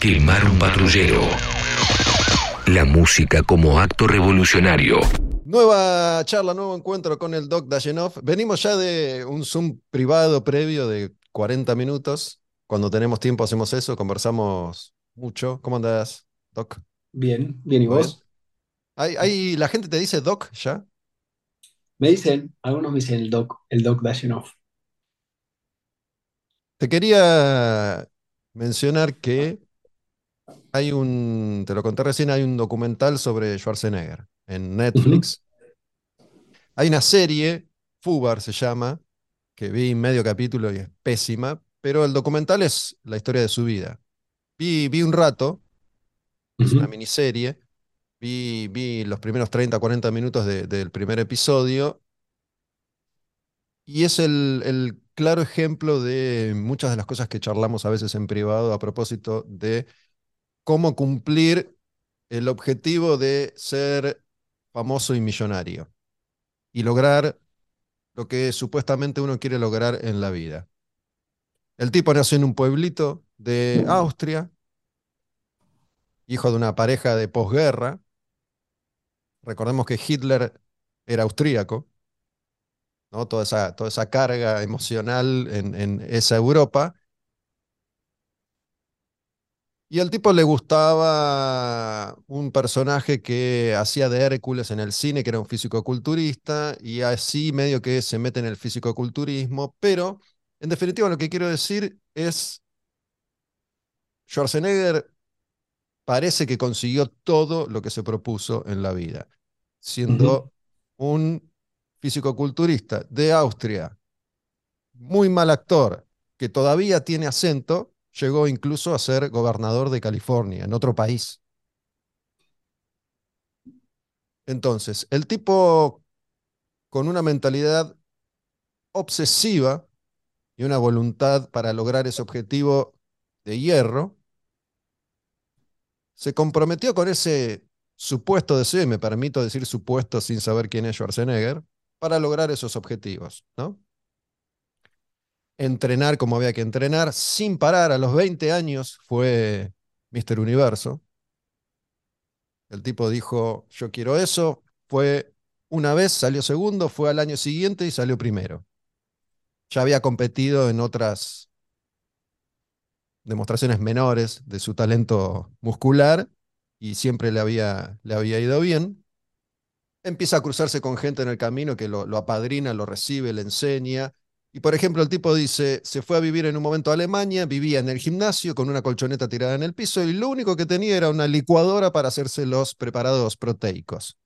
Quemar un patrullero. La música como acto revolucionario. Nueva charla, nuevo encuentro con el Doc Dayenov. Venimos ya de un Zoom privado previo de 40 minutos. Cuando tenemos tiempo hacemos eso, conversamos mucho. ¿Cómo andás, Doc? Bien, bien, ¿y vos? ¿Hay, hay- la gente te dice Doc ya? Me dicen, algunos me dicen el Doc, el Doc Dayanov. Te quería mencionar que hay un, te lo conté recién, hay un documental sobre Schwarzenegger en Netflix. Hay una serie, Fubar se llama, que vi medio capítulo y es pésima, pero el documental es la historia de su vida. Vi, vi un rato, es una miniserie, vi, vi los primeros 30, 40 minutos de- del primer episodio y es el, el claro ejemplo de muchas de las cosas que charlamos a veces en privado a propósito de cómo cumplir el objetivo de ser famoso y millonario y lograr lo que supuestamente uno quiere lograr en la vida. El tipo nació en un pueblito de Austria, hijo de una pareja de posguerra. Recordemos que Hitler era austríaco, ¿no? Toda esa, toda esa carga emocional en, en esa Europa. Y al tipo le gustaba un personaje que hacía de Hércules en el cine, que era un físico-culturista, y así medio que se mete en el físico-culturismo, pero en definitiva lo que quiero decir es, Schwarzenegger parece que consiguió todo lo que se propuso en la vida, siendo un físico-culturista de Austria, muy mal actor, que todavía tiene acento, llegó incluso a ser gobernador de California, en otro país. Entonces, el tipo con una mentalidad obsesiva y una voluntad para lograr ese objetivo de hierro, se comprometió con ese supuesto deseo, y me permito decir supuesto sin saber quién es Schwarzenegger, para lograr esos objetivos, ¿no? Entrenar como había que entrenar, sin parar, a los 20 años fue Mr. Universo. El tipo dijo, yo quiero eso, fue una vez, salió segundo, fue al año siguiente y salió primero. Ya había competido en otras demostraciones menores de su talento muscular y siempre le había, le había ido bien. Empieza a cruzarse con gente en el camino que lo, lo apadrina, lo recibe, le enseña. Y por ejemplo, el tipo dice, se fue a vivir en un momento a Alemania, vivía en el gimnasio con una colchoneta tirada en el piso y lo único que tenía era una licuadora para hacerse los preparados proteicos.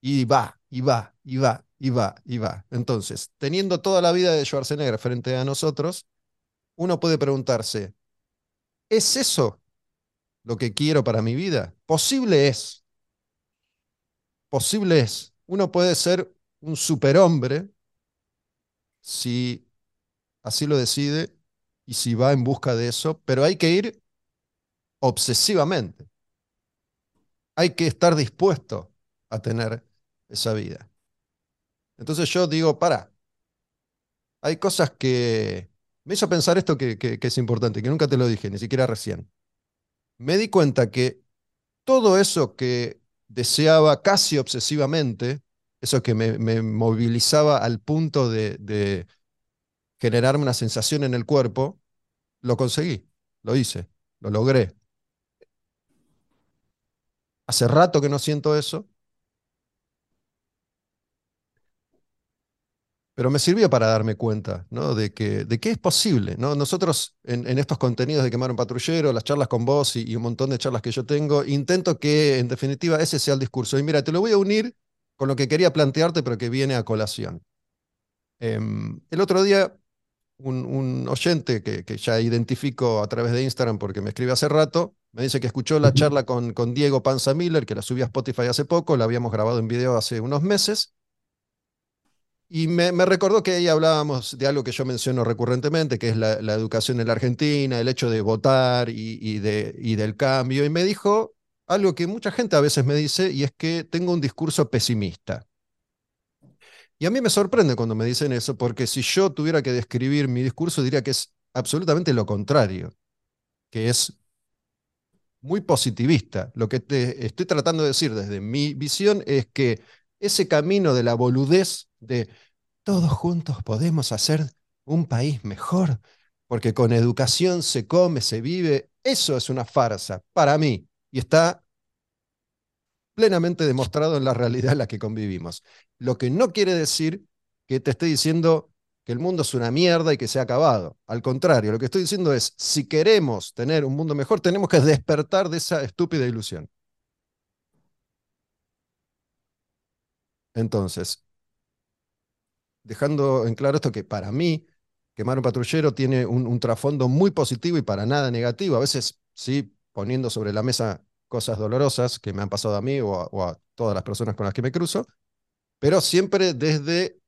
Y va, y va, y va, y va, y va. Entonces, teniendo toda la vida de Schwarzenegger frente a nosotros, uno puede preguntarse, ¿es eso lo que quiero para mi vida? Posible es, posible es. Uno puede ser un superhombre si así lo decide y si va en busca de eso, pero hay que ir obsesivamente. Hay que estar dispuesto a tener esa vida. Entonces yo digo, para, hay cosas que... Me hizo pensar esto que, que, que es importante, que nunca te lo dije, ni siquiera recién. Me di cuenta que todo eso que deseaba casi obsesivamente, eso que me, movilizaba al punto de, generarme una sensación en el cuerpo, lo conseguí, lo hice, lo logré. Hace rato que no siento eso, pero me sirvió para darme cuenta, ¿no? de, que, de es posible. ¿no? Nosotros en, en estos contenidos de Quemar un Patrullero, las charlas con vos y, y un montón de charlas que yo tengo, intento que en definitiva ese sea el discurso. Y mira, te lo voy a unir con lo que quería plantearte, pero que viene a colación. Em, el otro día, un, un oyente que, que ya identifico a través de Instagram porque me escribe hace rato, me dice que escuchó la charla con, con Diego Panza Miller, que la subí a Spotify hace poco, la habíamos grabado en video hace unos meses, y me, me recordó que ahí hablábamos de algo que yo menciono recurrentemente, que es la, la educación en la Argentina, el hecho de votar y, y de, y del cambio, y me dijo algo que mucha gente a veces me dice, y es que tengo un discurso pesimista. Y a mí me sorprende cuando me dicen eso, porque si yo tuviera que describir mi discurso, diría que es absolutamente lo contrario, que es muy positivista. Lo que te estoy tratando de decir desde mi visión es que ese camino de la boludez de todos juntos podemos hacer un país mejor, porque con educación se come, se vive, eso es una farsa para mí y está plenamente demostrado en la realidad en la que convivimos. Lo que no quiere decir que te esté diciendo que el mundo es una mierda y que se ha acabado. Al contrario, lo que estoy diciendo es, si queremos tener un mundo mejor, tenemos que despertar de esa estúpida ilusión. Entonces, dejando en claro esto que para mí, Quemar un patrullero tiene un, trasfondo muy positivo y para nada negativo. A veces, sí, poniendo sobre la mesa cosas dolorosas que me han pasado a mí o a todas las personas con las que me cruzo, pero siempre desde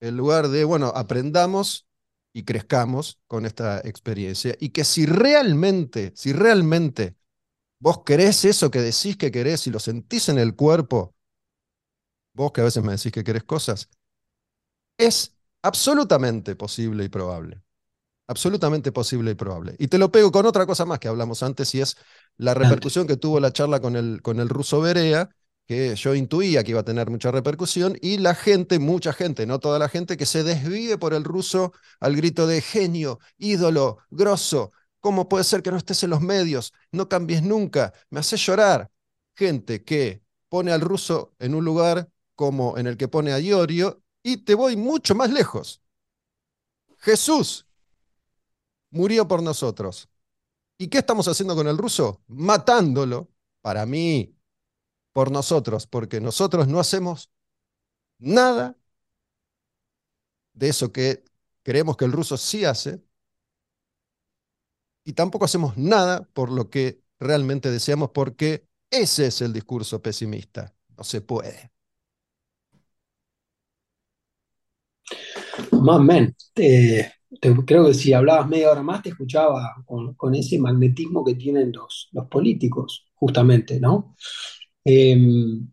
el lugar de, bueno, aprendamos y crezcamos con esta experiencia. Y que si realmente, si realmente vos querés eso que decís que querés y lo sentís en el cuerpo, vos que a veces me decís que querés cosas, es absolutamente posible y probable. Absolutamente posible y probable. Y te lo pego con otra cosa más que hablamos antes y es la repercusión que tuvo la charla con el, con el ruso Berea, que yo intuía que iba a tener mucha repercusión, y la gente, mucha gente, no toda la gente, que se desvive por el ruso al grito de genio, ídolo, grosso, ¿cómo puede ser que no estés en los medios? No cambies nunca, me hace llorar. Gente que pone al ruso en un lugar como en el que pone a Iorio, y te voy mucho más lejos. Jesús murió por nosotros. ¿Y qué estamos haciendo con el ruso? Matándolo. Para mí, por nosotros, porque nosotros no hacemos nada de eso que creemos que el ruso sí hace, y tampoco hacemos nada por lo que realmente deseamos, porque ese es el discurso pesimista. No se puede. Más creo que si hablabas media hora más te escuchaba con, ese magnetismo que tienen los, los políticos, justamente, ¿no? Em,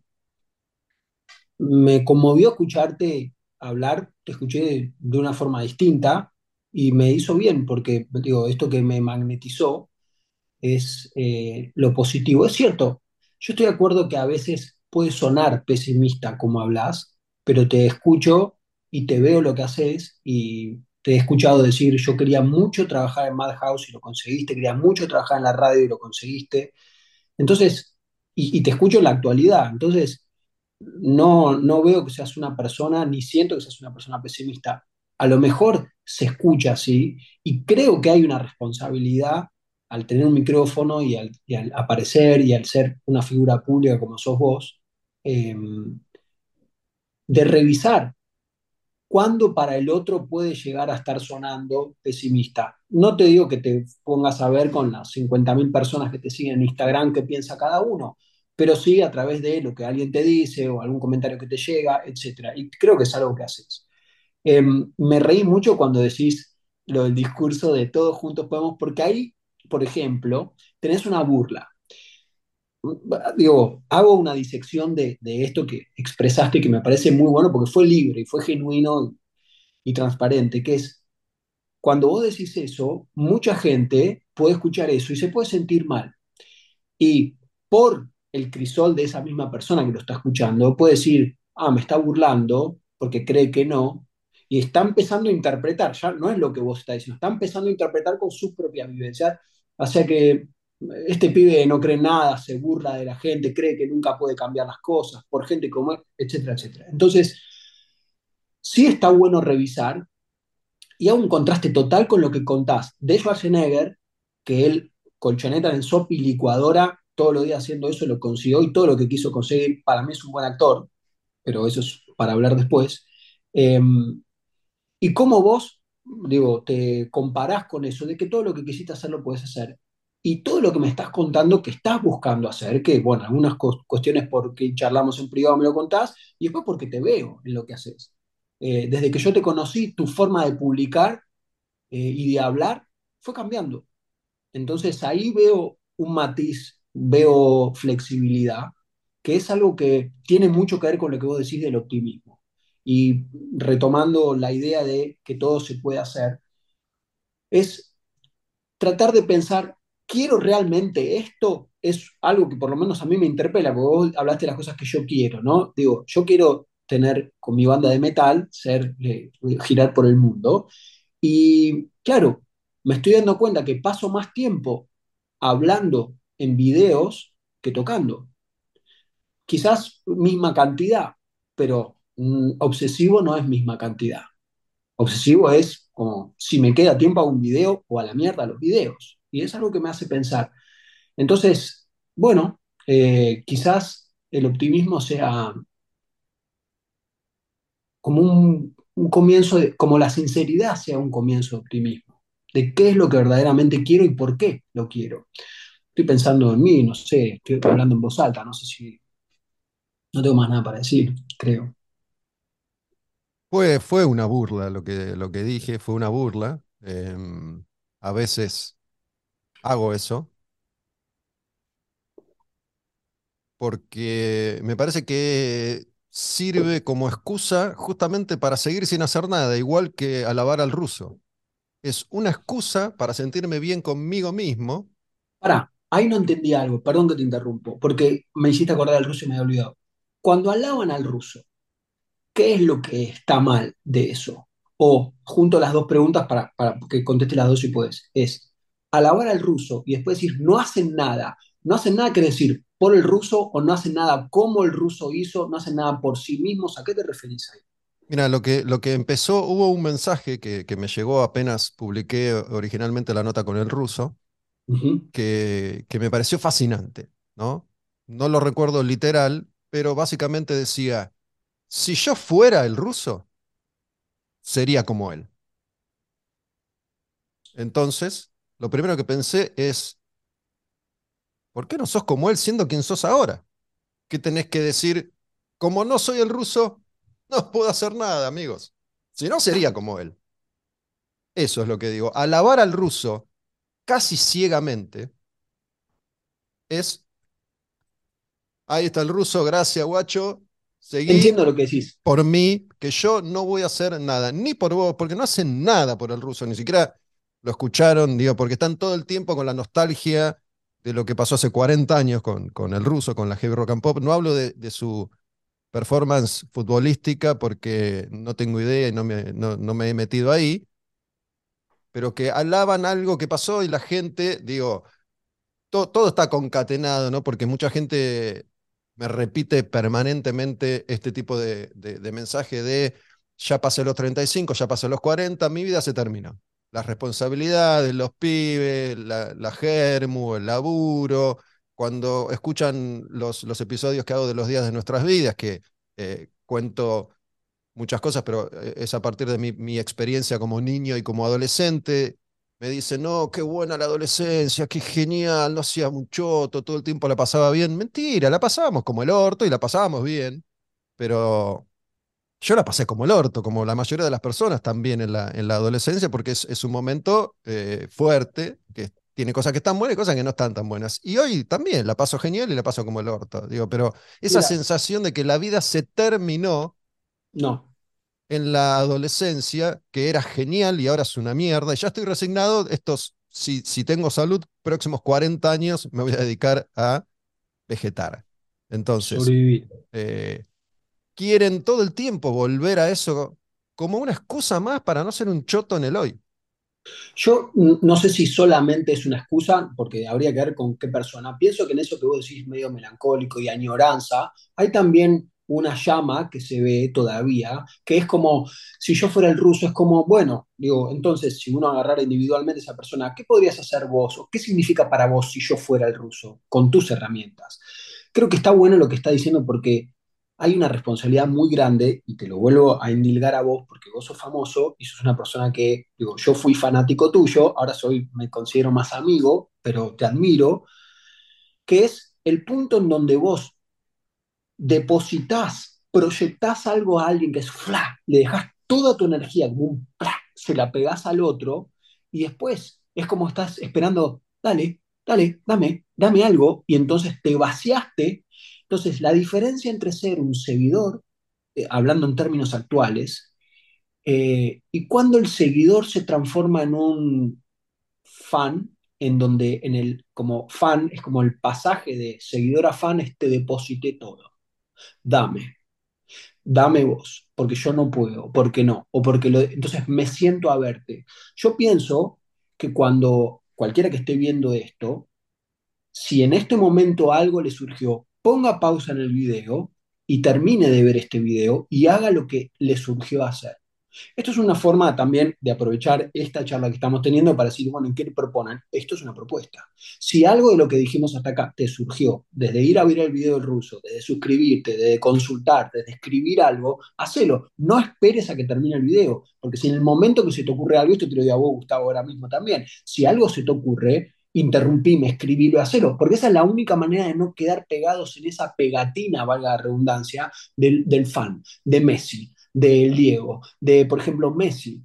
me conmovió escucharte hablar, te escuché de, una forma distinta y me hizo bien porque, digo, esto que me magnetizó es eh, lo positivo. Es cierto, yo estoy de acuerdo que a veces puede sonar pesimista como hablas, pero te escucho y te veo lo que haces y te he escuchado decir, yo quería mucho trabajar en Madhouse y lo conseguiste, quería mucho trabajar en la radio y lo conseguiste. Entonces, y, te escucho en la actualidad. Entonces, no, no veo que seas una persona, ni siento que seas una persona pesimista. A lo mejor se escucha así y creo que hay una responsabilidad al tener un micrófono y al, aparecer y al ser una figura pública como sos vos, em, de revisar cuándo para el otro puede llegar a estar sonando pesimista. No te digo que te pongas a ver con las 50.000 personas que te siguen en Instagram qué piensa cada uno, pero sí a través de lo que alguien te dice o algún comentario que te llega, etc. Y creo que es algo que haces. Em, me reí mucho cuando decís lo del discurso de todos juntos podemos, porque ahí, por ejemplo, tenés una burla. Digo, hago una disección de, esto que expresaste que me parece muy bueno porque fue libre y fue genuino y, transparente, que es, cuando vos decís eso, mucha gente puede escuchar eso y se puede sentir mal. Y por el crisol de esa misma persona que lo está escuchando, puede decir, ah, me está burlando porque cree que no, y está empezando a interpretar, ya no es lo que vos estás diciendo, está empezando a interpretar con sus propias vivencias, o sea que este pibe no cree nada, se burla de la gente, cree que nunca puede cambiar las cosas por gente como él, etcétera, etcétera. Entonces, sí está bueno revisar y hago un contraste total con lo que contás de Schwarzenegger, que él, colchoneta en el SOP y licuadora, todos los días haciendo eso, lo consiguió y todo lo que quiso conseguir, para mí es un buen actor, pero eso es para hablar después. Em, y cómo vos, digo, te comparás con eso, de que todo lo que quisiste hacer lo puedes hacer y todo lo que me estás contando que estás buscando hacer, que bueno, algunas cuestiones porque charlamos en privado me lo contás, y después porque te veo en lo que haces. Eh, desde que yo te conocí, tu forma de publicar eh, y de hablar fue cambiando. Entonces ahí veo un matiz, veo flexibilidad, que es algo que tiene mucho que ver con lo que vos decís del optimismo. Y retomando la idea de que todo se puede hacer, es tratar de pensar ¿quiero realmente esto? Es algo que por lo menos a mí me interpela, porque vos hablaste de las cosas que yo quiero, ¿no? Digo, yo quiero tener con mi banda de metal, ser, eh, girar por el mundo. Y claro, me estoy dando cuenta que paso más tiempo hablando en videos que tocando. Quizás misma cantidad, pero mm, obsesivo no es misma cantidad. Obsesivo es como si me queda tiempo a un video o a la mierda los videos. Y es algo que me hace pensar. Entonces, bueno, eh, quizás el optimismo sea como un, un comienzo, de, como la sinceridad sea un comienzo de optimismo, de qué es lo que verdaderamente quiero y por qué lo quiero. Estoy pensando en mí, no sé, estoy hablando en voz alta, no sé si... No tengo más nada para decir, creo. Fue, fue una burla lo que, lo que dije, fue una burla. Em, a veces hago eso porque me parece que sirve como excusa justamente para seguir sin hacer nada, igual que alabar al ruso. Es una excusa para sentirme bien conmigo mismo. Pará, ahí no entendí algo, perdón que te interrumpo, porque me hiciste acordar al ruso y me había olvidado. Cuando alaban al ruso, ¿qué es lo que está mal de eso? O junto las dos preguntas para, para que conteste las dos si puedes. Es alabar al ruso y después decir no hacen nada. No hacen nada quiere decir por el ruso o no hacen nada como el ruso hizo, no hacen nada por sí mismos. ¿A qué te referís ahí? Mira, lo que, lo que empezó, hubo un mensaje que, que me llegó apenas publiqué originalmente la nota con el ruso, que, que me pareció fascinante, ¿no? No lo recuerdo literal, pero básicamente decía, si yo fuera el ruso, sería como él. Entonces, lo primero que pensé es, ¿por qué no sos como él siendo quien sos ahora? ¿Qué tenés que decir? Como no soy el ruso, no puedo hacer nada, amigos. Si no, sería como él. Eso es lo que digo. Alabar al ruso casi ciegamente es, ahí está el ruso, gracias, guacho, seguí Entiendo lo que decís. por mí, que yo no voy a hacer nada, ni por vos, porque no hacen nada por el ruso, ni siquiera lo escucharon, digo, porque están todo el tiempo con la nostalgia de lo que pasó hace 40 años con, con el ruso, con la heavy rock and pop. No hablo de, su performance futbolística porque no tengo idea y no me, no, me he metido ahí, pero que alaban algo que pasó y la gente, digo, to- todo está concatenado, ¿no? Porque mucha gente me repite permanentemente este tipo de, de, de mensaje de ya pasé los 35, ya pasé los 40, mi vida se terminó. Las responsabilidades, los pibes, la, la germu, el laburo, cuando escuchan los, los episodios que hago de los días de nuestras vidas, que eh, cuento muchas cosas, pero eh, es a partir de mi, mi experiencia como niño y como adolescente, me dicen, no, qué buena la adolescencia, qué genial, no hacía mucho, todo el tiempo la pasaba bien. Mentira, la pasábamos como el orto y la pasábamos bien, pero yo la pasé como el orto, como la mayoría de las personas también en la, en la adolescencia, porque es, es un momento eh, fuerte, que tiene cosas que están buenas y cosas que no están tan buenas. Y hoy también la paso genial y la paso como el orto, digo, pero esa Mira, sensación de que la vida se terminó no. en la adolescencia, que era genial y ahora es una mierda, y ya estoy resignado, estos, si, si tengo salud, próximos 40 años me voy a dedicar a vegetar. Entonces, eh, quieren todo el tiempo volver a eso como una excusa más para no ser un choto en el hoy. Yo no sé si solamente es una excusa, porque habría que ver con qué persona. Pienso que en eso que vos decís medio melancólico y añoranza, hay también una llama que se ve todavía, que es como, si yo fuera el ruso, es como, bueno, digo, entonces, si uno agarrara individualmente a esa persona, ¿qué podrías hacer vos? ¿O qué significa para vos si yo fuera el ruso, con tus herramientas? Creo que está bueno lo que está diciendo porque hay una responsabilidad muy grande, y te lo vuelvo a endilgar a vos, porque vos sos famoso y sos una persona que, digo, yo fui fanático tuyo, ahora soy, me considero más amigo, pero te admiro, que es el punto en donde vos depositas, proyectás algo a alguien que es ¡fla! le dejas toda tu energía, como un ¡plá! se la pegás al otro, y después es como estás esperando, dale, dale, dame, dame algo, y entonces te vaciaste. Entonces, la diferencia entre ser un seguidor, eh, hablando en términos actuales, eh, y cuando el seguidor se transforma en un fan, en donde en el como fan es como el pasaje de seguidor a fan es te deposité todo. Dame, dame vos, porque yo no puedo, porque no, o porque entonces me siento a verte. Yo pienso que cuando cualquiera que esté viendo esto, si en este momento algo le surgió, ponga pausa en el video y termine de ver este video y haga lo que le surgió hacer. Esto es una forma también de aprovechar esta charla que estamos teniendo para decir, bueno, ¿qué proponen? Esto es una propuesta. Si algo de lo que dijimos hasta acá te surgió, desde ir a ver el video del ruso, desde suscribirte, desde consultar, desde escribir algo, hacelo. No esperes a que termine el video, porque si en el momento que se te ocurre algo, esto te lo digo a vos, Gustavo, ahora mismo también, si algo se te ocurre, interrumpime, escribilo y hacelo, porque esa es la única manera de no quedar pegados en esa pegatina, valga la redundancia, del, del fan, de Messi del Diego, de, por ejemplo, Messi.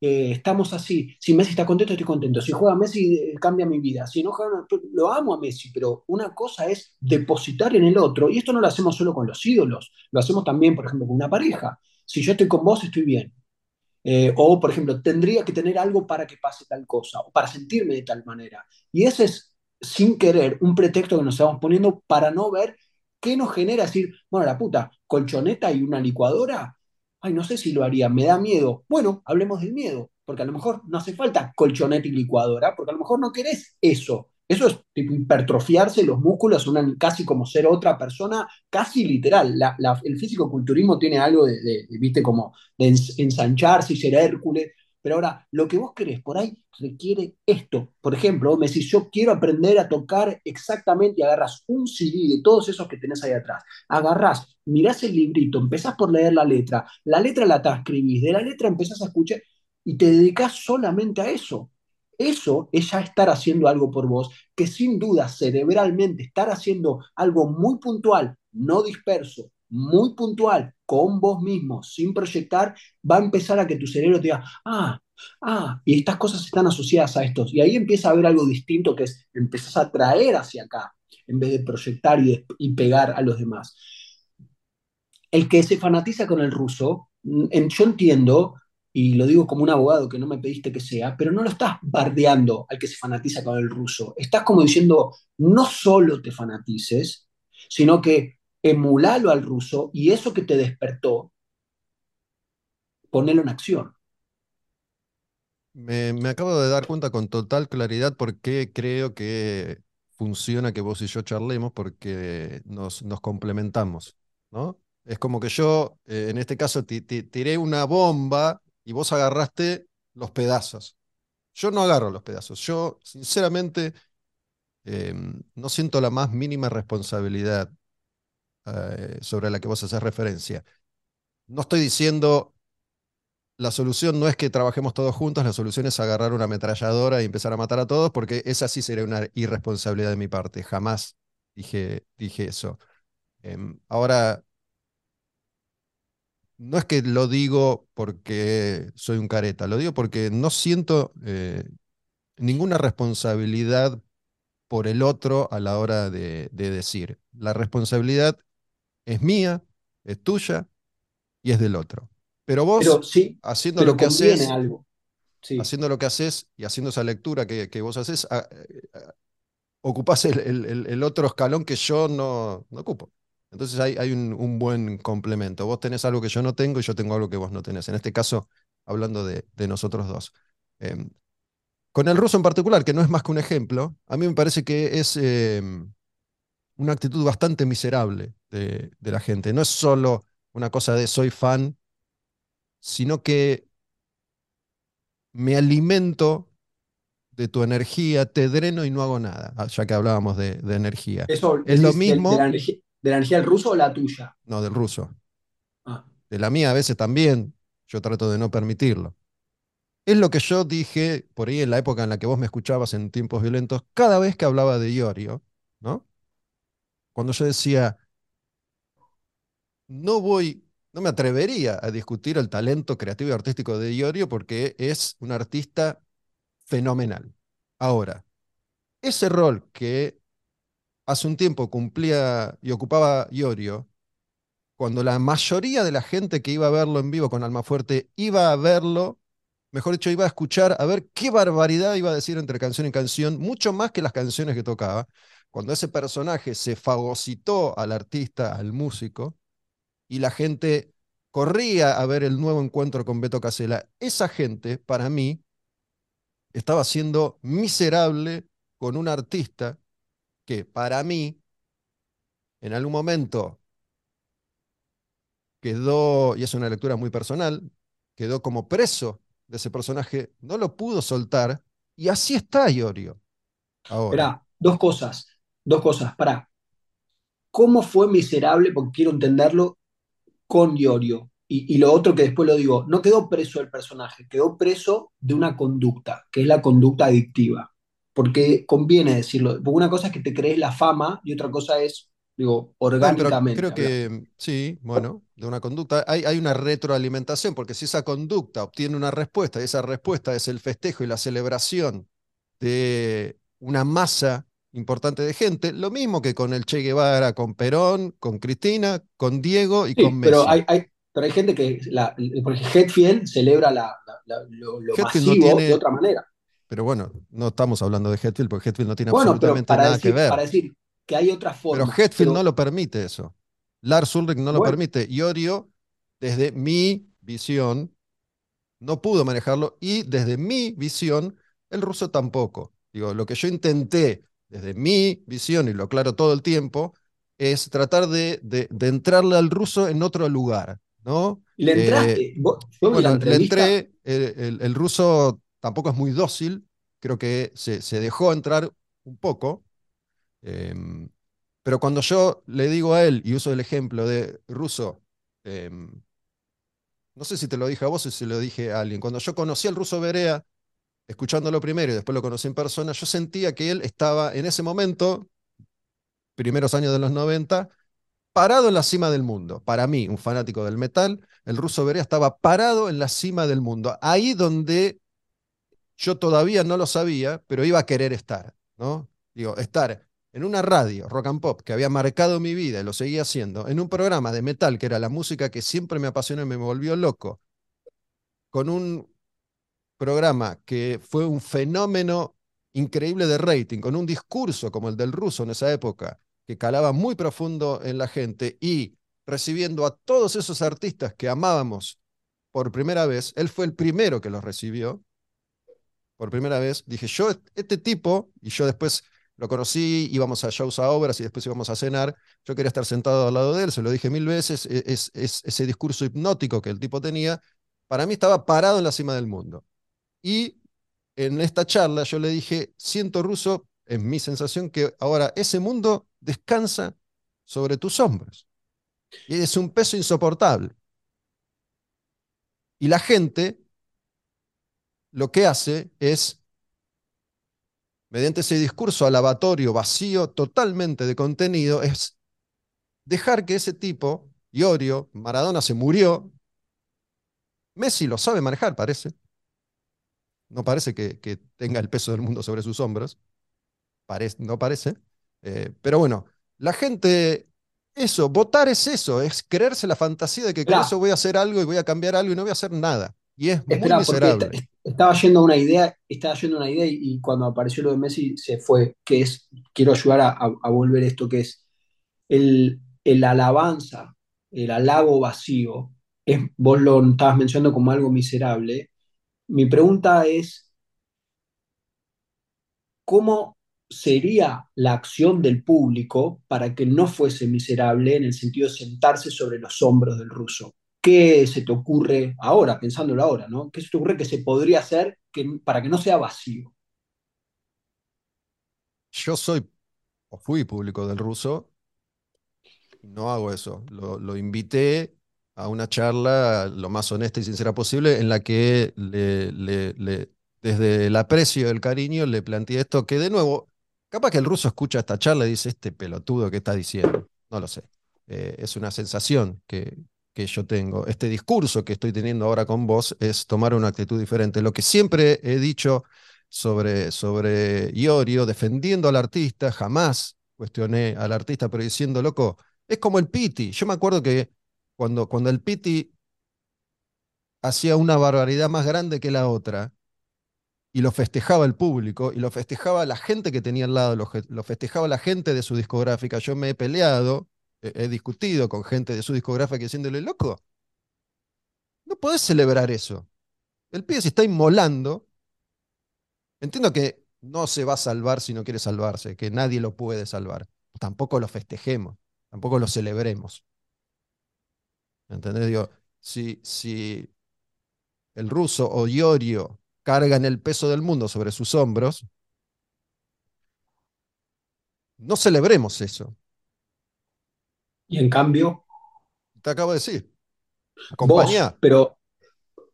Eh, estamos así. Si Messi está contento, estoy contento. Si juega Messi, eh, cambia mi vida. Si no juega, lo amo a Messi, pero una cosa es depositar en el otro, y esto no lo hacemos solo con los ídolos, lo hacemos también, por ejemplo, con una pareja. Si yo estoy con vos, estoy bien. Eh, o, por ejemplo, tendría que tener algo para que pase tal cosa, o para sentirme de tal manera. Y ese es, sin querer, un pretexto que nos estamos poniendo para no ver qué nos genera decir, bueno, la puta, colchoneta y una licuadora, ay, no sé si lo haría, me da miedo. Bueno, hablemos del miedo, porque a lo mejor no hace falta colchoneta y licuadora, porque a lo mejor no querés eso. Eso es tipo hipertrofiarse los músculos, una, casi como ser otra persona, casi literal. el físico-culturismo tiene algo de, viste, como de ensancharse y ser Hércules. Pero ahora, lo que vos querés por ahí requiere esto. Por ejemplo, me decís, yo quiero aprender a tocar exactamente, y agarras un CD de todos esos que tenés ahí atrás. Agarrás, mirás el librito, empezás por leer la letra, la letra la transcribís, de la letra empezás a escuchar y te dedicas solamente a eso. Eso es ya estar haciendo algo por vos, que sin duda cerebralmente estar haciendo algo muy puntual, no disperso, muy puntual, con vos mismo, sin proyectar, va a empezar a que tu cerebro te diga, ah, ah, y estas cosas están asociadas a estos. Y ahí empieza a haber algo distinto que es, empezás a traer hacia acá, en vez de proyectar y, pegar a los demás. El que se fanatiza con el ruso, mm, yo entiendo, y lo digo como un abogado que no me pediste que sea, pero no lo estás bardeando al que se fanatiza con el ruso. Estás como diciendo, no solo te fanatices, sino que emulalo al ruso y eso que te despertó, ponelo en acción. Me, acabo de dar cuenta con total claridad por qué creo que funciona que vos y yo charlemos, porque nos, nos complementamos, ¿no? Es como que yo, eh, en este caso, tiré una bomba y vos agarraste los pedazos. Yo no agarro los pedazos. Yo, sinceramente, em, no siento la más mínima responsabilidad eh, sobre la que vos haces referencia. No estoy diciendo la solución no es que trabajemos todos juntos, la solución es agarrar una ametralladora y empezar a matar a todos, porque esa sí sería una irresponsabilidad de mi parte. Jamás dije, dije eso. Em, ahora, no es que lo digo porque soy un careta, lo digo porque no siento eh, ninguna responsabilidad por el otro a la hora de decir. La responsabilidad es mía, es tuya y es del otro. Pero vos, haciendo lo que haces, haciendo lo que haces y haciendo esa lectura que, vos haces, ah, eh, ocupás el, otro escalón que yo no, ocupo. Entonces hay, hay un, buen complemento. Vos tenés algo que yo no tengo y yo tengo algo que vos no tenés. En este caso, hablando de, nosotros dos. Em, con el ruso en particular, que no es más que un ejemplo, a mí me parece que es em, una actitud bastante miserable de, la gente. No es solo una cosa de soy fan, sino que me alimento de tu energía, te dreno y no hago nada, ah, ya que hablábamos de, energía. Eso, es lo mismo. De, la energía, del ruso o la tuya? No, del ruso. Ah. De la mía a veces también, yo trato de no permitirlo. Es lo que yo dije por ahí en la época en la que vos me escuchabas en tiempos violentos, cada vez que hablaba de Iorio, ¿no? Cuando yo decía, no voy, no me atrevería a discutir el talento creativo y artístico de Iorio porque es un artista fenomenal. Ahora, ese rol que hace un tiempo cumplía y ocupaba Iorio, cuando la mayoría de la gente que iba a verlo en vivo con Almafuerte iba a verlo mejor dicho, iba a escuchar a ver qué barbaridad iba a decir entre canción y canción, mucho más que las canciones que tocaba. Cuando ese personaje se fagocitó al artista, al músico, y la gente corría a ver el nuevo encuentro con Beto Casella, esa gente, para mí, estaba siendo miserable con un artista que para mí, en algún momento, quedó, y es una lectura muy personal, quedó como preso de ese personaje, no lo pudo soltar, y así está Iorio. Ahora. dos cosas, dos cosas, para. ¿Cómo fue miserable, porque quiero entenderlo, con Iorio? Y, lo otro que después lo digo, no quedó preso el personaje, quedó preso de una conducta, que es la conducta adictiva. Porque conviene decirlo, porque una cosa es que te crees la fama y otra cosa es, digo, orgánicamente. creo que sí, bueno, de una conducta. Hay, hay una retroalimentación, porque si esa conducta obtiene una respuesta y esa respuesta es el festejo y la celebración de una masa importante de gente, lo mismo que con el Che Guevara, con Perón, con Cristina, con Diego y con Messi. Pero hay, pero hay gente que, la, porque Hetfield celebra la, lo, masivo de otra manera. Pero bueno, no estamos hablando de Hetfield porque Hetfield no tiene absolutamente nada que ver. Para decir que hay otra forma. Pero Hetfield no lo permite eso. Lars Ulrich no lo permite. Iorio, desde mi visión, no pudo manejarlo y desde mi visión, el ruso tampoco. Digo, lo que yo intenté desde mi visión, y lo aclaro todo el tiempo, es tratar de, de, de entrarle al ruso en otro lugar. ¿no? ¿Le entraste? Eh, bueno, le entré, el, ruso tampoco es muy dócil, creo que se, dejó entrar un poco, em, pero cuando yo le digo a él, y uso el ejemplo de ruso, em, no sé si te lo dije a vos o si lo dije a alguien, cuando yo conocí al ruso Berea, escuchándolo primero y después lo conocí en persona, yo sentía que él estaba en ese momento, primeros años de los 90, parado en la cima del mundo. Para mí, un fanático del metal, el ruso Berea estaba parado en la cima del mundo. Ahí donde yo todavía no lo sabía, pero iba a querer estar, ¿no? Digo, estar en una radio, rock and pop, que había marcado mi vida y lo seguía haciendo, en un programa de metal, que era la música que siempre me apasionó y me volvió loco, con un programa que fue un fenómeno increíble de rating, con un discurso como el del ruso en esa época, que calaba muy profundo en la gente y recibiendo a todos esos artistas que amábamos por primera vez, él fue el primero que los recibió por primera vez. Dije, yo, este tipo, y yo después lo conocí, íbamos a shows a obras y después íbamos a cenar, yo quería estar sentado al lado de él, se lo dije mil veces, e, es, es ese discurso hipnótico que el tipo tenía, para mí estaba parado en la cima del mundo. Y en esta charla yo le dije, siento ruso, es mi sensación que ahora ese mundo descansa sobre tus hombros. Y es un peso insoportable. Y la gente lo que hace es, mediante ese discurso alabatorio vacío totalmente de contenido, es dejar que ese tipo, Iorio, Maradona se murió, Messi lo sabe manejar, parece. No parece que, que tenga el peso del mundo sobre sus hombros no parece. Eh, pero bueno, la gente, eso, votar es eso, es creerse la fantasía de que con eso voy a hacer algo y voy a cambiar algo y no voy a hacer nada. Y es muy miserable. Estaba yendo una idea, estaba yendo una idea y, cuando apareció lo de Messi se fue, que es, quiero ayudar a, volver esto, que es el, el alabanza, el halago vacío, es, vos lo estabas mencionando como algo miserable. Mi pregunta es, ¿cómo sería la acción del público para que no fuese miserable en el sentido de sentarse sobre los hombros del ruso? ¿Qué se te ocurre ahora, pensándolo ahora, ¿no? ¿Qué se te ocurre que se podría hacer para que no sea vacío? Yo soy o fui público del ruso, no hago eso. Lo, invité a una charla lo más honesta y sincera posible en la que desde el aprecio, el cariño, le planteé esto que de nuevo Capaz que el ruso escucha esta charla y dice, este pelotudo que está diciendo. No lo sé. Eh, es una sensación que, que yo tengo. Este discurso que estoy teniendo ahora con vos es tomar una actitud diferente. Lo que siempre he dicho sobre, sobre Iorio, defendiendo al artista, jamás cuestioné al artista, pero diciendo, loco, es como el Piti. Yo me acuerdo que cuando, cuando el Piti hacía una barbaridad más grande que la otra, y lo festejaba el público, y lo festejaba la gente que tenía al lado, lo, festejaba la gente de su discográfica. Yo me he peleado, he, discutido con gente de su discográfica diciéndole, loco, no podés celebrar eso. El pibe se está inmolando. Entiendo que no se va a salvar si no quiere salvarse, que nadie lo puede salvar. Tampoco lo festejemos, tampoco lo celebremos. ¿Entendés? Digo, si, si el ruso o Iorio cargan el peso del mundo sobre sus hombros, no celebremos eso. Y en cambio. Te acabo de decir. Acompañá. pero.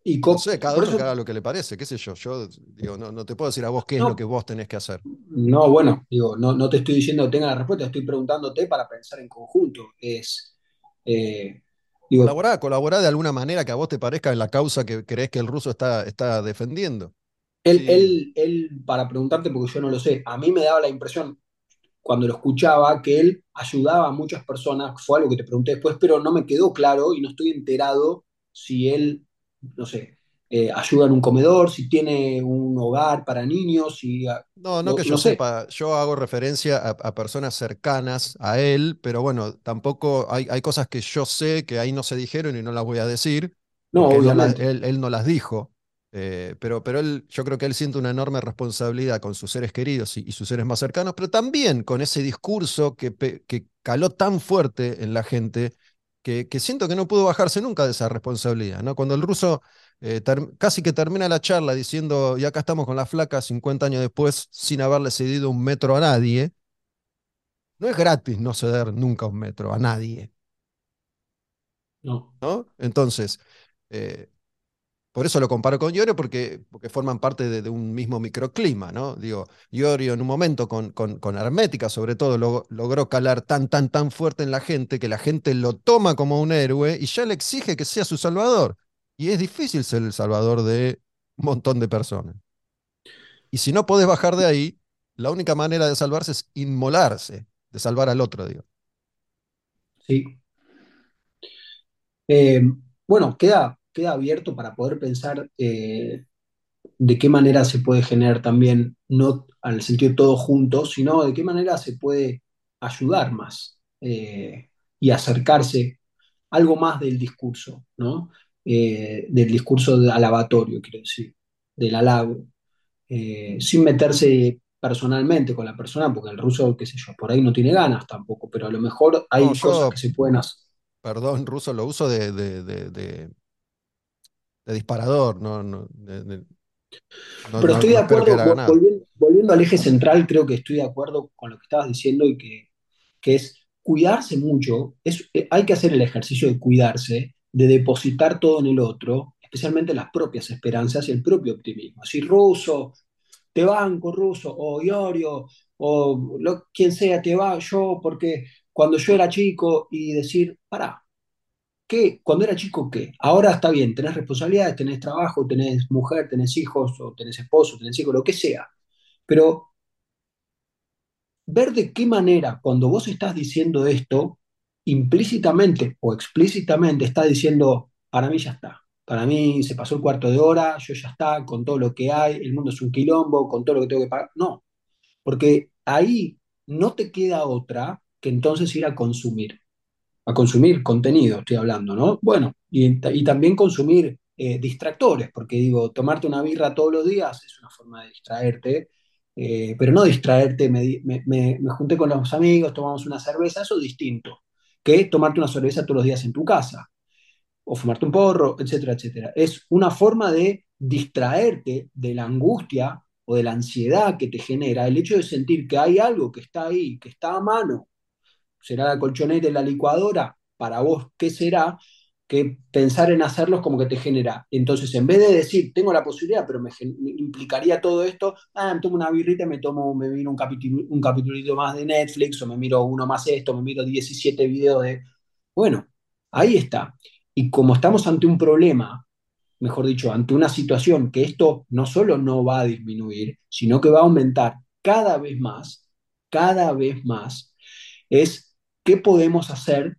Y no sé, cada uno haga lo que le parece, qué sé yo. Yo digo, no, no te puedo decir a vos qué es lo que vos tenés que hacer. No, bueno, digo, no, no te estoy diciendo que tenga la respuesta, estoy preguntándote para pensar en conjunto. Es. Eh, colaborá, de alguna manera que a vos te parezca en la causa que crees que el ruso está, está defendiendo. Él, él, él, para preguntarte, porque yo no lo sé, a mí me daba la impresión cuando lo escuchaba que él ayudaba a muchas personas, fue algo que te pregunté después, pero no me quedó claro y no estoy enterado si él, no sé, eh, ayuda en un comedor, si tiene un hogar para niños. Si, no, no que yo sepa, yo hago referencia a, personas cercanas a él, pero bueno, tampoco hay, hay, cosas que yo sé que ahí no se dijeron y no las voy a decir. No, Él, él, no las dijo. Eh, pero, pero él, yo creo que él siente una enorme responsabilidad con sus seres queridos y, sus seres más cercanos, pero también con ese discurso que, que caló tan fuerte en la gente que, que, siento que no pudo bajarse nunca de esa responsabilidad. ¿no? Cuando el ruso eh, casi que termina la charla diciendo, y acá estamos con la flaca 50 años después, sin haberle cedido un metro a nadie. No es gratis no ceder nunca un metro a nadie. No. ¿no? Entonces, eh, por eso lo comparo con Iorio, porque, forman parte de, un mismo microclima, ¿no? Digo, Iorio en un momento con, con, con Hermética, sobre todo, logró calar tan, tan, tan fuerte en la gente que la gente lo toma como un héroe y ya le exige que sea su salvador. Y es difícil ser el salvador de un montón de personas. Y si no podés bajar de ahí, la única manera de salvarse es inmolarse, de salvar al otro, digo. Sí. Eh, bueno, queda, queda abierto para poder pensar eh, de qué manera se puede generar también, no al sentido de todos juntos, sino de qué manera se puede ayudar más eh, y acercarse algo más del discurso, ¿no? Eh, del discurso alabatorio, quiero decir, del halago, sin meterse personalmente con la persona, porque el ruso, qué sé yo, por ahí no tiene ganas tampoco, pero a lo mejor hay cosas que se pueden hacer. Perdón, ruso, lo uso de, de, disparador, no, no pero estoy de acuerdo, volviendo, al eje central, creo que estoy de acuerdo con lo que estabas diciendo y que, que es cuidarse mucho, es, eh, hay que hacer el ejercicio de cuidarse, de depositar todo en el otro, especialmente las propias esperanzas y el propio optimismo. Si ruso, te banco ruso, o Iorio, o lo, quien sea, te va yo, porque cuando yo era chico, y decir, pará, ¿qué? Cuando era chico, ¿qué? Ahora está bien, tenés responsabilidades, tenés trabajo, tenés mujer, tenés hijos, o tenés esposo, tenés hijos, lo que sea, pero ver de qué manera, cuando vos estás diciendo esto, implícitamente o explícitamente está diciendo, para mí ya está, para mí se pasó el cuarto de hora, yo ya está, con todo lo que hay, el mundo es un quilombo, con todo lo que tengo que pagar. No, porque ahí no te queda otra que entonces ir a consumir, a consumir contenido, estoy hablando, ¿no? Bueno, y, también consumir eh, distractores, porque digo, tomarte una birra todos los días es una forma de distraerte, eh, pero no distraerte, me, me, junté con los amigos, tomamos una cerveza, eso es distinto que tomarte una cerveza todos los días en tu casa, o fumarte un porro, etcétera, etcétera. Es una forma de distraerte de la angustia o de la ansiedad que te genera el hecho de sentir que hay algo que está ahí, que está a mano. ¿Será la colchoneta y la licuadora? Para vos, ¿qué será? que pensar en hacerlos como que te genera. Entonces, en vez de decir, tengo la posibilidad, pero me, implicaría todo esto, ah, me tomo una birrita, me tomo, me miro un, capítulo, un más de Netflix, o me miro uno más esto, me miro 17 videos de... Bueno, ahí está. Y como estamos ante un problema, mejor dicho, ante una situación que esto no solo no va a disminuir, sino que va a aumentar cada vez más, cada vez más, es qué podemos hacer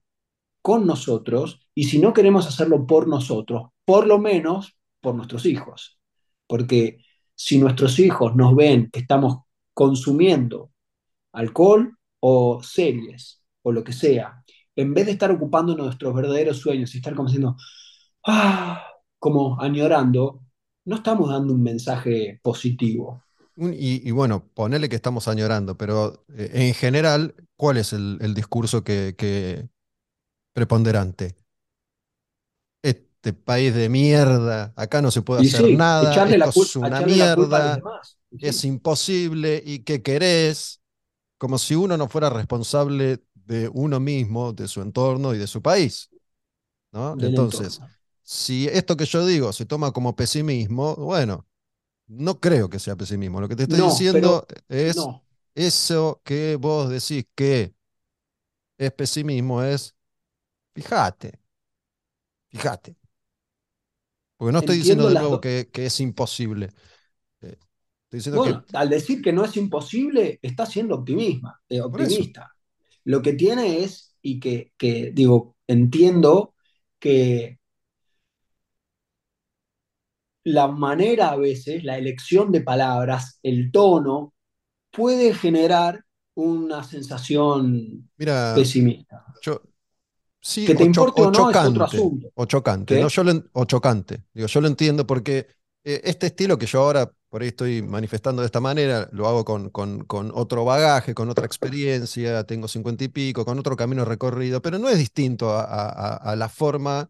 con nosotros y si no queremos hacerlo por nosotros, por lo menos por nuestros hijos. Porque si nuestros hijos nos ven que estamos consumiendo alcohol o series o lo que sea, en vez de estar ocupando nuestros verdaderos sueños y estar como diciendo, ah, como añorando, no estamos dando un mensaje positivo. Y, y bueno, ponele que estamos añorando, pero eh, en general, ¿cuál es el, el discurso que, que preponderante? Este país de mierda, acá no se puede Y hacer sí, nada, la, esto es una mierda, es imposible y qué querés, como si uno no fuera responsable de uno mismo, de su entorno y de su país, ¿no? Entonces, entorno. si esto que yo digo se toma como pesimismo, bueno, no creo que sea pesimismo. Lo que te estoy No, diciendo es no. eso que vos decís que es pesimismo, es fíjate, fíjate. Porque no estoy diciendo de nuevo que, que es imposible. Eh, Estoy diciendo que, Bueno, al decir que no es imposible, está siendo optimista, eh, optimista. Lo que tiene es, y que, que, digo, entiendo que la manera a veces, la elección de palabras, el tono, puede generar una sensación mira, pesimista. yo, sí, Que te o, importe o o no es otro chocante, asunto. o chocante. Yo lo o chocante, digo, yo lo entiendo porque eh, este estilo que yo ahora por ahí estoy manifestando de esta manera, lo hago con, con, con otro bagaje, con otra experiencia, tengo cincuenta y pico, con otro camino recorrido, pero no es distinto a, a- a- a la forma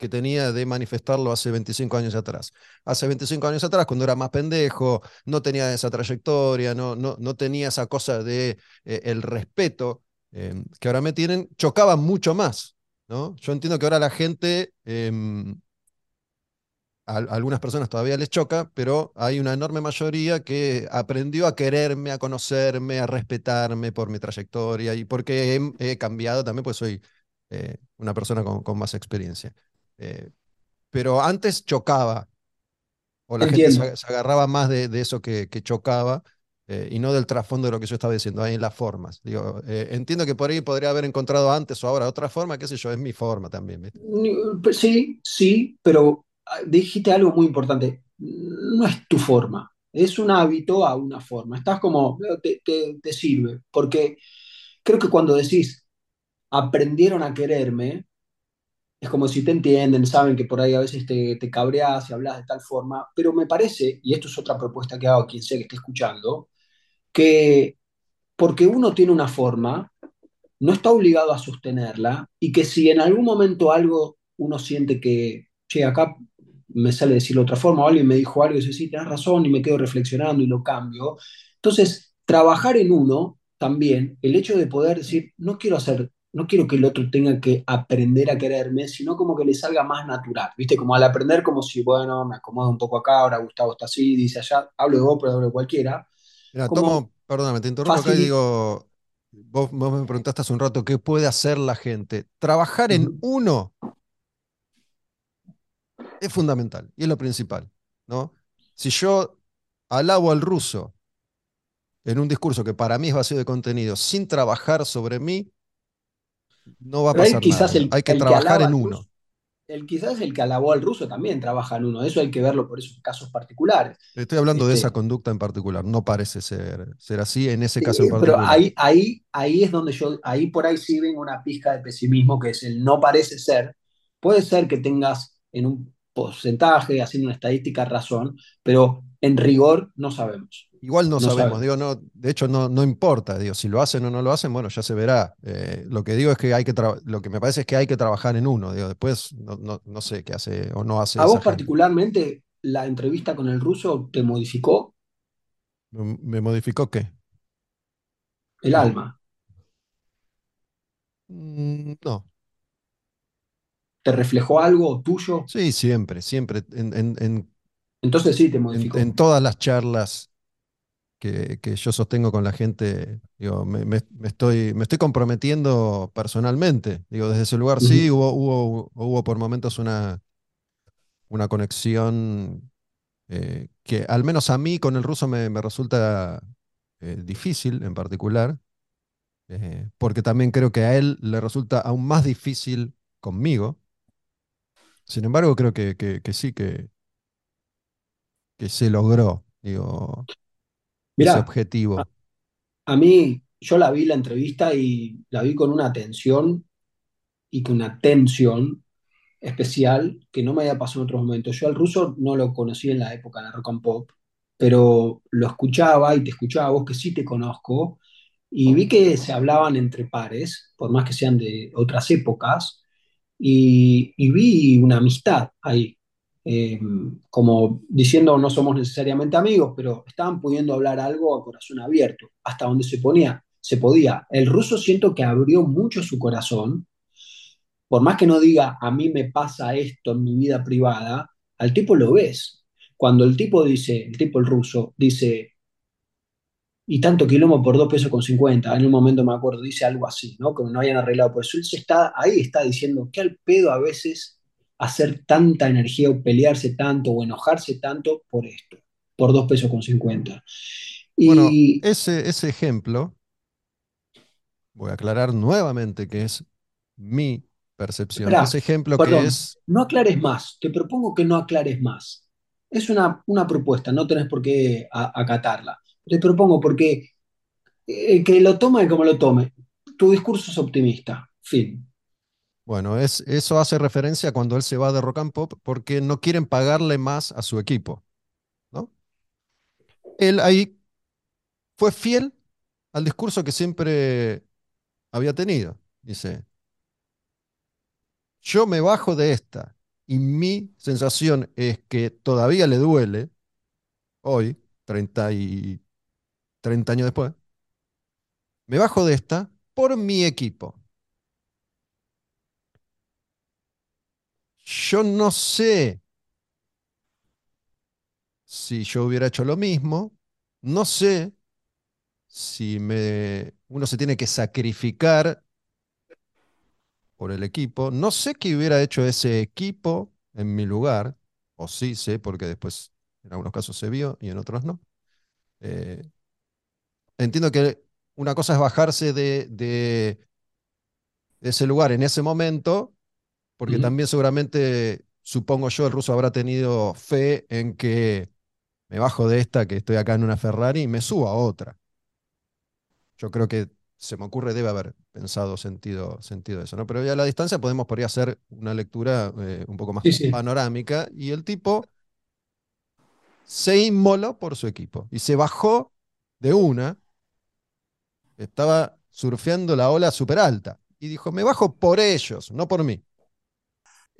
que tenía de manifestarlo hace 25 años atrás. Hace 25 años atrás, cuando era más pendejo, no tenía esa trayectoria, no, no, no tenía esa cosa de eh, el respeto eh, que ahora me tienen, chocaba mucho más, ¿no? Yo entiendo que ahora la gente, em, a, algunas personas todavía les choca, pero hay una enorme mayoría que aprendió a quererme, a conocerme, a respetarme por mi trayectoria y porque he, cambiado también, pues soy eh, una persona con más experiencia. Eh, pero antes chocaba, o la gente Entiendo. se, se agarraba más de, de eso que, que chocaba eh, y no del trasfondo de lo que yo estaba diciendo, ahí en las formas. Digo, eh, entiendo que por ahí podría haber encontrado antes o ahora otra forma, qué sé yo, es mi forma también. ¿viste? Pues Sí, sí, pero ah, dijiste algo muy importante. No es tu forma, es un hábito a una forma. Estás como, te, te- te sirve, porque creo que cuando decís aprendieron a quererme, es como si te entienden, saben que por ahí a veces te, te cabreas y hablas de tal forma, pero me parece, y esto es otra propuesta que hago a quien sea que esté escuchando, que porque uno tiene una forma, no está obligado a sostenerla y que si en algún momento algo uno siente que, che, acá me sale decirlo de otra forma, o alguien me dijo algo y dice, sí, tenés razón, y me quedo reflexionando y lo cambio. Entonces, trabajar en uno también, el hecho de poder decir, no quiero hacer, no quiero que el otro tenga que aprender a quererme, sino como que le salga más natural, ¿viste? Como al aprender, como si, bueno, me acomodo un poco acá, ahora Gustavo está así, dice allá, hablo de vos, pero hablo de cualquiera, Mira, tomo, perdóname, te interrumpo acá y digo, vos, vos me preguntaste hace un rato qué puede hacer la gente. Trabajar en uno es fundamental y es lo principal, ¿no? Si yo alabo al ruso en un discurso que para mí es vacío de contenido, sin trabajar sobre mí, no va a pasar quizás nada. el, Hay que el que trabajar alaba en uno. ruso, el quizás el que alabó al ruso también trabaja en uno. Eso hay que verlo por esos casos particulares. Estoy hablando de esa Este, conducta en particular. No parece ser, ser así en ese caso en eh, pero particular. ahí, ahí, ahí es donde yo, ahí por ahí sí ven una pizca de pesimismo, que es el no parece ser. Puede ser que tengas en un porcentaje, haciendo una estadística, razón, pero en rigor no sabemos. Igual no No sabemos, digo, no, de hecho no, no importa, digo, si lo hacen o no lo hacen, bueno, ya se verá. Eh, lo que digo es que hay que lo que me parece es que hay que trabajar en uno, digo, después no, no, no sé qué hace o no hace ¿A vos gente. particularmente la entrevista con el ruso te modificó ¿Me, modificó qué? el No. alma? Mm, no. ¿Te reflejó algo tuyo? Sí, siempre, siempre. En, en, en, Entonces sí te en, modificó. en todas las charlas que, que yo sostengo con la gente, digo, me, me- me estoy, me estoy comprometiendo personalmente. Digo, desde ese lugar sí, hubo, hubo, hubo por momentos una, una conexión eh, que al menos a mí con el ruso me, me resulta eh, difícil en particular, eh, porque también creo que a él le resulta aún más difícil conmigo. Sin embargo, creo que, que- que sí, que, que se logró, digo, Mirá, a, objetivo. a mí, yo la vi la entrevista y la vi con una atención y con una tensión especial que no me había pasado en otros momentos. Yo al ruso no lo conocí en la época de la rock and pop, pero lo escuchaba y te escuchaba vos que sí te conozco y vi que se hablaban entre pares, por más que sean de otras épocas, y, y vi una amistad ahí, eh, como diciendo no somos necesariamente amigos, pero estaban pudiendo hablar algo a corazón abierto, hasta donde se ponía, se podía. El ruso siento que abrió mucho su corazón por más que no diga a mí me pasa esto en mi vida privada, al tipo lo ves. Cuando el tipo dice, el tipo el ruso, dice, y tanto quilombo por dos pesos con 50, en un momento me acuerdo, dice algo así, ¿no? Que no hayan arreglado por eso. Él está, ahí está diciendo que al pedo a veces hacer tanta energía o pelearse tanto o enojarse tanto por esto, por dos pesos con 50. Bueno, Y, ese, ese ejemplo, voy a aclarar nuevamente que es mi percepción. Ese ejemplo que perdón, es, no aclares más, te propongo que no aclares más. Es una, una propuesta, no tenés por qué a- acatarla. Te propongo porque el que lo tome como lo tome, tu discurso es optimista, fin. Bueno, es, eso hace referencia cuando él se va de Rock and Pop porque no quieren pagarle más a su equipo, ¿no? Él ahí fue fiel al discurso que siempre había tenido. Dice, yo me bajo de esta y mi sensación es que todavía le duele hoy, 30 y 30 años después, me bajo de esta por mi equipo. Yo no sé si yo hubiera hecho lo mismo, no sé si me, uno se tiene que sacrificar por el equipo, no sé qué hubiera hecho ese equipo en mi lugar, o sí sé, porque después en algunos casos se vio y en otros no. Eh, entiendo que una cosa es bajarse de, de- de ese lugar en ese momento, porque también seguramente, supongo yo, el ruso habrá tenido fe en que me bajo de esta, que estoy acá en una Ferrari, y me subo a otra. Yo creo que se me ocurre, debe haber pensado sentido, sentido eso, ¿no? Pero ya a la distancia podemos podría hacer una lectura eh, un poco más Sí, sí. panorámica, y el tipo se inmoló por su equipo y se bajó de una estaba surfeando la ola súper alta. Y dijo, me bajo por ellos, no por mí.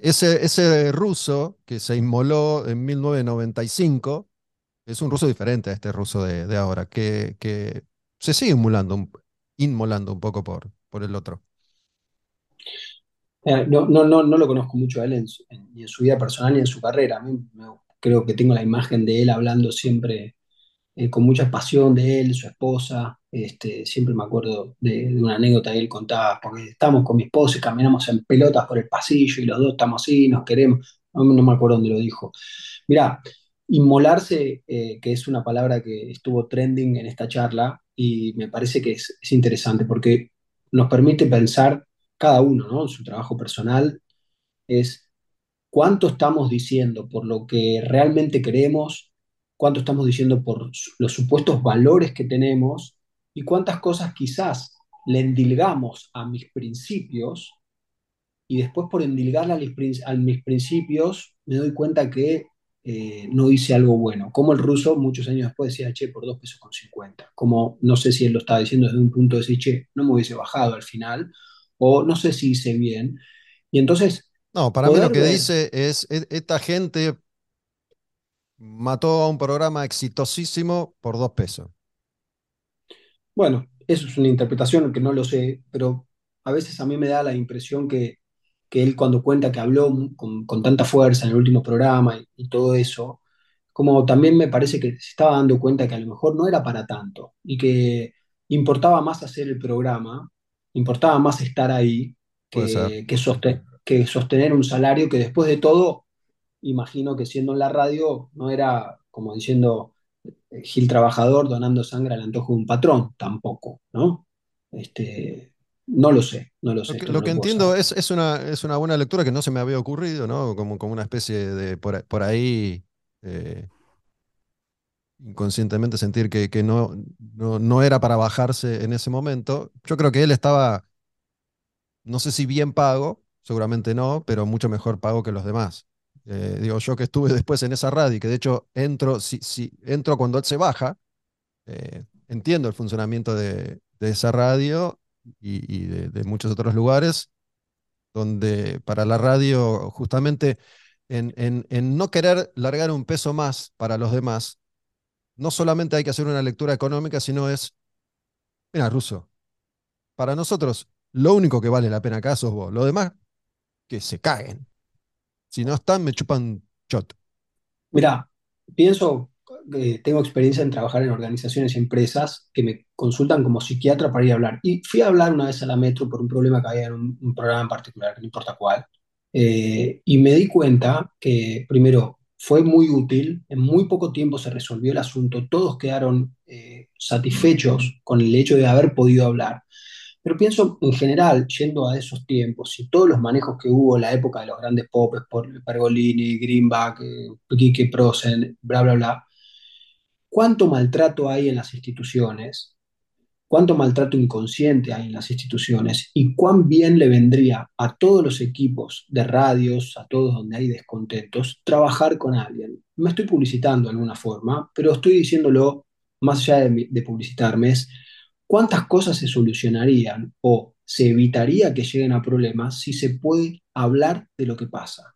Ese, ese ruso que se inmoló en 1995 es un ruso diferente a este ruso de, de ahora, que, que se sigue inmolando, inmolando un poco por, por el otro. Eh, no, no, no, no lo conozco mucho a él ni en su vida personal ni en su carrera. Creo que tengo la imagen de él hablando siempre eh, con mucha pasión de él, su esposa. Este, siempre me acuerdo de, de una anécdota que él contaba, porque estamos con mi esposa y caminamos en pelotas por el pasillo y los dos estamos así, nos queremos. No, no me acuerdo dónde lo dijo. Mirá, inmolarse, eh, que es una palabra que estuvo trending en esta charla y me parece que es, es interesante porque nos permite pensar cada uno, ¿no? En su trabajo personal, es cuánto estamos diciendo por lo que realmente queremos, cuánto estamos diciendo por los supuestos valores que tenemos y cuántas cosas quizás le endilgamos a mis principios y después por endilgarle a, mis prin- a mis principios me doy cuenta que eh, no hice algo bueno. Como el ruso muchos años después decía, che, por dos pesos con 50. Como no sé si él lo estaba diciendo desde un punto de decir, che, no me hubiese bajado al final, o no sé si hice bien. Y entonces, No, para mí lo que ver dice es, "E- esta gente mató a un programa exitosísimo por dos pesos. Bueno, eso es una interpretación que no lo sé, pero a veces a mí me da la impresión que, que él cuando cuenta que habló con, con tanta fuerza en el último programa y, y todo eso, como también me parece que se estaba dando cuenta que a lo mejor no era para tanto y que importaba más hacer el programa, importaba más estar ahí que, que, soste- que sostener un salario que después de todo, imagino que siendo en la radio no era como diciendo Gil trabajador donando sangre al antojo de un patrón, tampoco, ¿no? Este, No lo sé, no lo sé. Lo que, lo entiendo es, es una, es una buena lectura que no se me había ocurrido, ¿no? Como, como una especie de por, por ahí eh, inconscientemente sentir que, que no, no, no era para bajarse en ese momento. Yo creo que él estaba, no sé si bien pago, seguramente no, pero mucho mejor pago que los demás. Eh, digo, yo que estuve después en esa radio y que de hecho entro, si, si entro cuando él se baja, eh, entiendo el funcionamiento de, de esa radio y, de muchos otros lugares donde para la radio, justamente en, en, en no querer largar un peso más para los demás, no solamente hay que hacer una lectura económica, sino es, mira, Ruso, para nosotros lo único que vale la pena acá sos vos, lo demás, que se caguen. Si no están, me chupan shot. Mira, pienso que tengo experiencia en trabajar en organizaciones y empresas que me consultan como psiquiatra para ir a hablar. Y fui a hablar una vez a la Metro por un problema que había en un, programa en particular, no importa cuál. Eh, y me di cuenta que, primero, fue muy útil, en muy poco tiempo se resolvió el asunto, todos quedaron eh, satisfechos con el hecho de haber podido hablar. Pero pienso en general, yendo a esos tiempos y todos los manejos que hubo en la época de los grandes popes, por Pergolini, Greenback, eh, Quique Prosen, bla, bla, bla, cuánto maltrato hay en las instituciones, cuánto maltrato inconsciente hay en las instituciones y cuán bien le vendría a todos los equipos de radios, a todos donde hay descontentos, trabajar con alguien. Me estoy publicitando de alguna forma, pero estoy diciéndolo más allá de, de publicitarme, cuántas cosas se solucionarían o se evitaría que lleguen a problemas si se puede hablar de lo que pasa.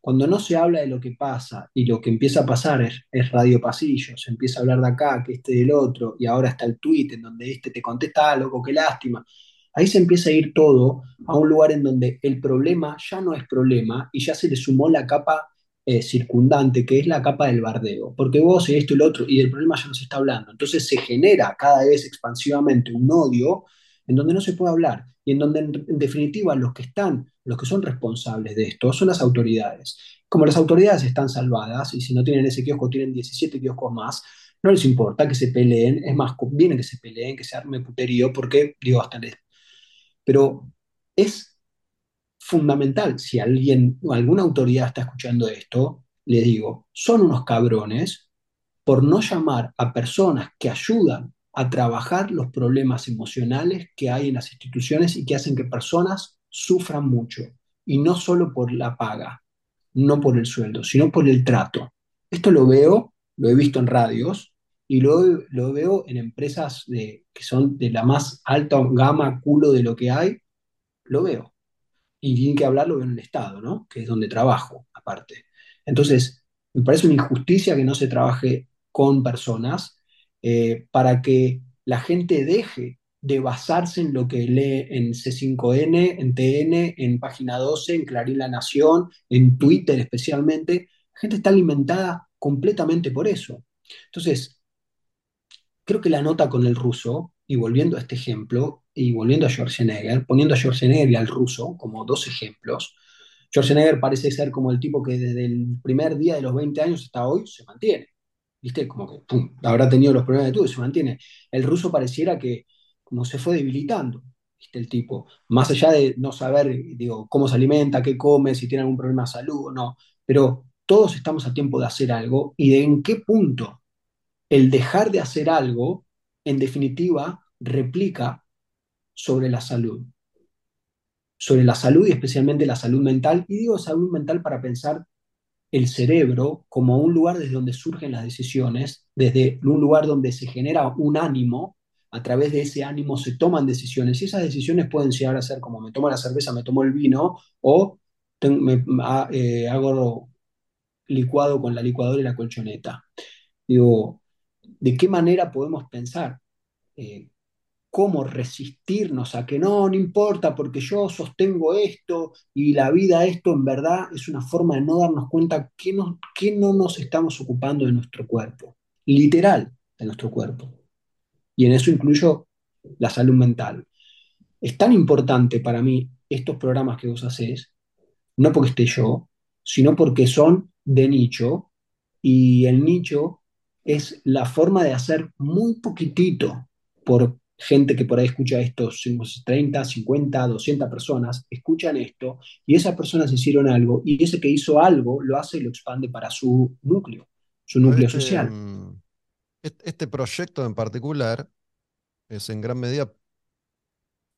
Cuando no se habla de lo que pasa y lo que empieza a pasar es, radio pasillo, se empieza a hablar de acá, que este del otro, y ahora está el tweet en donde este te contesta, ah, loco, qué lástima. Ahí se empieza a ir todo a un lugar en donde el problema ya no es problema y ya se le sumó la capa eh, circundante, que es la capa del bardeo. Porque vos y esto y lo otro, y del problema ya no se está hablando. Entonces se genera cada vez expansivamente un odio en donde no se puede hablar y en donde en, definitiva los que están, los que son responsables de esto son las autoridades. Como las autoridades están salvadas y si no tienen ese kiosco tienen 17 kioscos más, no les importa que se peleen, es más, conviene que se peleen, que se arme puterío, porque, digo, hasta les... Pero es fundamental, si alguien, alguna autoridad está escuchando esto, le digo, son unos cabrones por no llamar a personas que ayudan a trabajar los problemas emocionales que hay en las instituciones y que hacen que personas sufran mucho. Y no solo por la paga, no por el sueldo, sino por el trato. Esto lo veo, lo he visto en radios y lo, lo veo en empresas de, que son de la más alta gama, culo de lo que hay, lo veo. Y tienen que hablarlo en el Estado, ¿no? Que es donde trabajo, aparte. Entonces, me parece una injusticia que no se trabaje con personas eh, para que la gente deje de basarse en lo que lee en C5N, en TN, en Página 12, en Clarín La Nación, en Twitter especialmente. La gente está alimentada completamente por eso. Entonces, creo que la nota con el ruso, y volviendo a este ejemplo, y volviendo a Schwarzenegger, poniendo a Schwarzenegger y al ruso como dos ejemplos, Schwarzenegger parece ser como el tipo que desde el primer día de los 20 años hasta hoy se mantiene. ¿Viste? Como que habrá tenido los problemas de todo y se mantiene. El ruso pareciera que como se fue debilitando, ¿viste? El tipo. Más allá de no saber, digo, cómo se alimenta, qué come, si tiene algún problema de salud o no. Pero todos estamos a tiempo de hacer algo y de en qué punto el dejar de hacer algo, en definitiva, replica sobre la salud. Sobre la salud y especialmente la salud mental. Y digo salud mental para pensar el cerebro como un lugar desde donde surgen las decisiones, desde un lugar donde se genera un ánimo, a través de ese ánimo se toman decisiones y esas decisiones pueden llegar a ser como me tomo la cerveza, me tomo el vino o me, eh, hago licuado con la licuadora y la colchoneta. Digo, ¿de qué manera podemos pensar? Eh, cómo resistirnos a que no, no importa porque yo sostengo esto y la vida esto en verdad es una forma de no darnos cuenta que, no, que no nos estamos ocupando de nuestro cuerpo, literal de nuestro cuerpo. Y en eso incluyo la salud mental. Es tan importante para mí estos programas que vos hacés, no porque esté yo, sino porque son de nicho y el nicho es la forma de hacer muy poquitito por gente que por ahí escucha esto, 30, 50, 200 personas, escuchan esto y esas personas hicieron algo y ese que hizo algo lo hace y lo expande para su núcleo, su núcleo Este, social. est- este proyecto en particular es en gran medida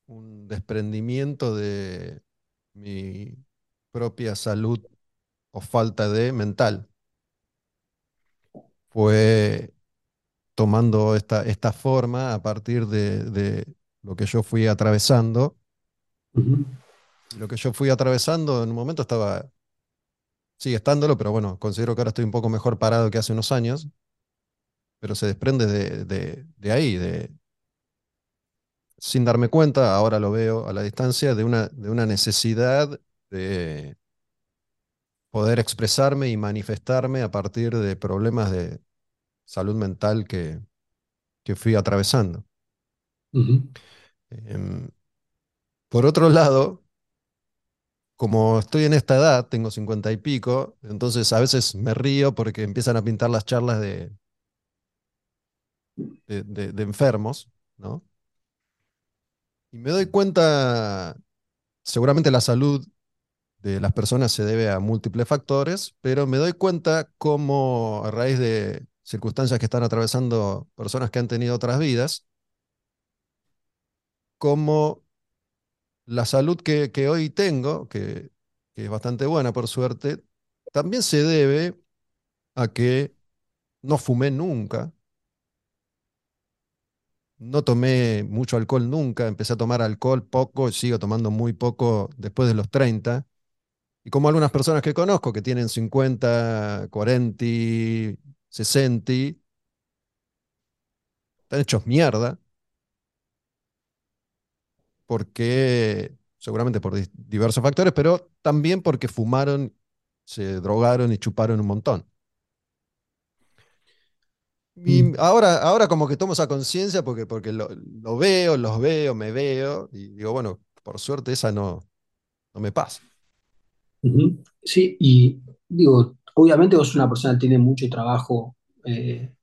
un desprendimiento de mi propia salud o falta de mental. Fue tomando esta, esta forma a partir de, de lo que yo fui atravesando. Lo que yo fui atravesando en un momento estaba, sigue estándolo, pero bueno, considero que ahora estoy un poco mejor parado que hace unos años, pero se desprende de, de, de ahí, de, sin darme cuenta, ahora lo veo a la distancia, de una, de una necesidad de poder expresarme y manifestarme a partir de problemas de salud mental que, que fui atravesando. Em, por otro lado, como estoy en esta edad, tengo cincuenta y pico, entonces a veces me río porque empiezan a pintar las charlas de, de, de- de enfermos, ¿no? Y me doy cuenta, seguramente la salud de las personas se debe a múltiples factores, pero me doy cuenta cómo a raíz de circunstancias que están atravesando personas que han tenido otras vidas, cómo la salud que, que hoy tengo, que, es bastante buena por suerte, también se debe a que no fumé nunca, no tomé mucho alcohol nunca, empecé a tomar alcohol poco, sigo tomando muy poco después de los 30. Y como algunas personas que conozco que tienen 50, 40, 60, están hechos mierda, porque seguramente por di- diversos factores, pero también porque fumaron, se drogaron y chuparon un montón. Y Mm, ahora, ahora como que tomo esa conciencia porque, porque lo, lo veo, los veo, me veo, y digo, bueno, por suerte esa no, no me pasa. Sí, y digo, obviamente vos una persona que tiene mucho trabajo eh,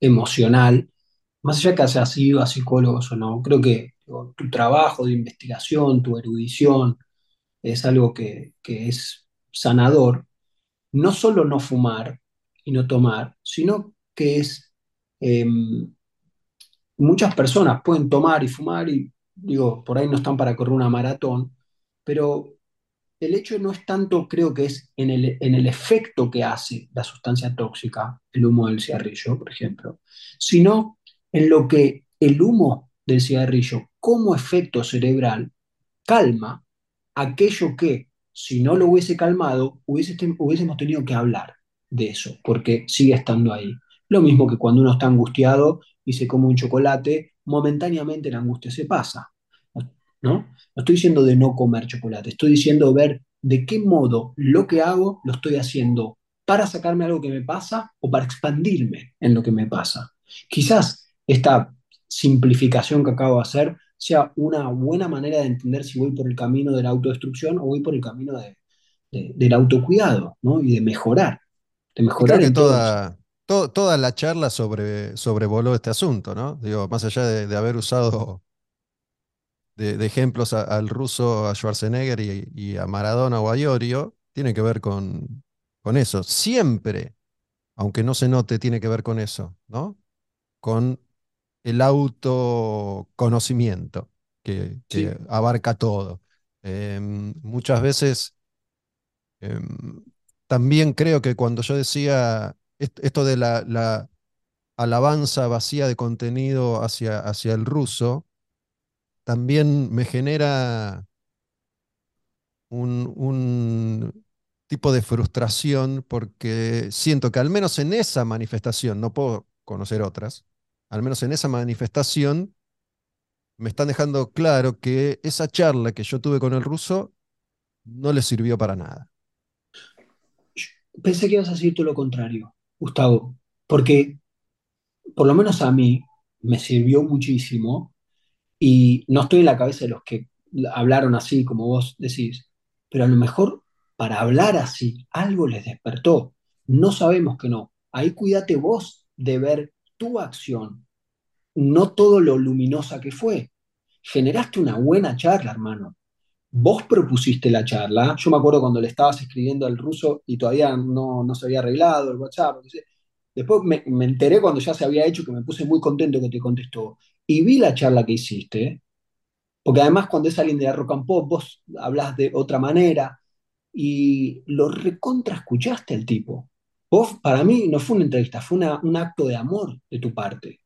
emocional, más allá que hayas ido a psicólogos o no, creo que tu trabajo de investigación, tu erudición, es algo que, que es sanador, no solo no fumar y no tomar, sino que es, eh, muchas personas pueden tomar y fumar y digo, por ahí no están para correr una maratón, pero el hecho no es tanto, creo que es en el, en el efecto que hace la sustancia tóxica, el humo del cigarrillo, por ejemplo, sino en lo que el humo del cigarrillo como efecto cerebral calma aquello que, si no lo hubiese calmado, hubiésemos tenido que hablar de eso, porque sigue estando ahí. Lo mismo que cuando uno está angustiado y se come un chocolate, momentáneamente la angustia se pasa, ¿no? No estoy diciendo de no comer chocolate, estoy diciendo ver de qué modo lo que hago lo estoy haciendo para sacarme algo que me pasa o para expandirme en lo que me pasa. Quizás esta simplificación que acabo de hacer sea una buena manera de entender si voy por el camino de la autodestrucción o voy por el camino de, de, del autocuidado, ¿no? Y de mejorar, de Y creo mejorar que toda, to- toda la charla sobre, sobrevoló este asunto, ¿no? Digo, más allá de, de haber usado de, de ejemplos a- al ruso, a Schwarzenegger y, y a Maradona o a Iorio, tiene que ver con, con eso. Siempre, aunque no se note, tiene que ver con eso, ¿no? Con el autoconocimiento que, que Sí, abarca todo. Em, muchas veces em, también creo que cuando yo decía est- esto de la, la alabanza vacía de contenido hacia, hacia el ruso, también me genera un, un tipo de frustración porque siento que al menos en esa manifestación, no puedo conocer otras, al menos en esa manifestación me están dejando claro que esa charla que yo tuve con el ruso no le sirvió para nada. pensé que ibas a decir todo lo contrario, Gustavo, porque por lo menos a mí me sirvió muchísimo y no estoy en la cabeza de los que hablaron así, como vos decís, pero a lo mejor para hablar así algo les despertó. No sabemos que no. Ahí cuídate vos de ver tu acción no todo lo luminosa que fue. Generaste una buena charla, hermano. Vos propusiste la charla. Yo me acuerdo cuando le estabas escribiendo al ruso y todavía no, no se había arreglado el WhatsApp. Después me, me, enteré cuando ya se había hecho que me puse muy contento que te contestó. Y vi la charla que hiciste, porque además cuando es alguien de la rock and pop, vos hablas de otra manera y lo recontra escuchaste al tipo. Vos, para mí, no fue una entrevista, fue una, un acto de amor de tu parte.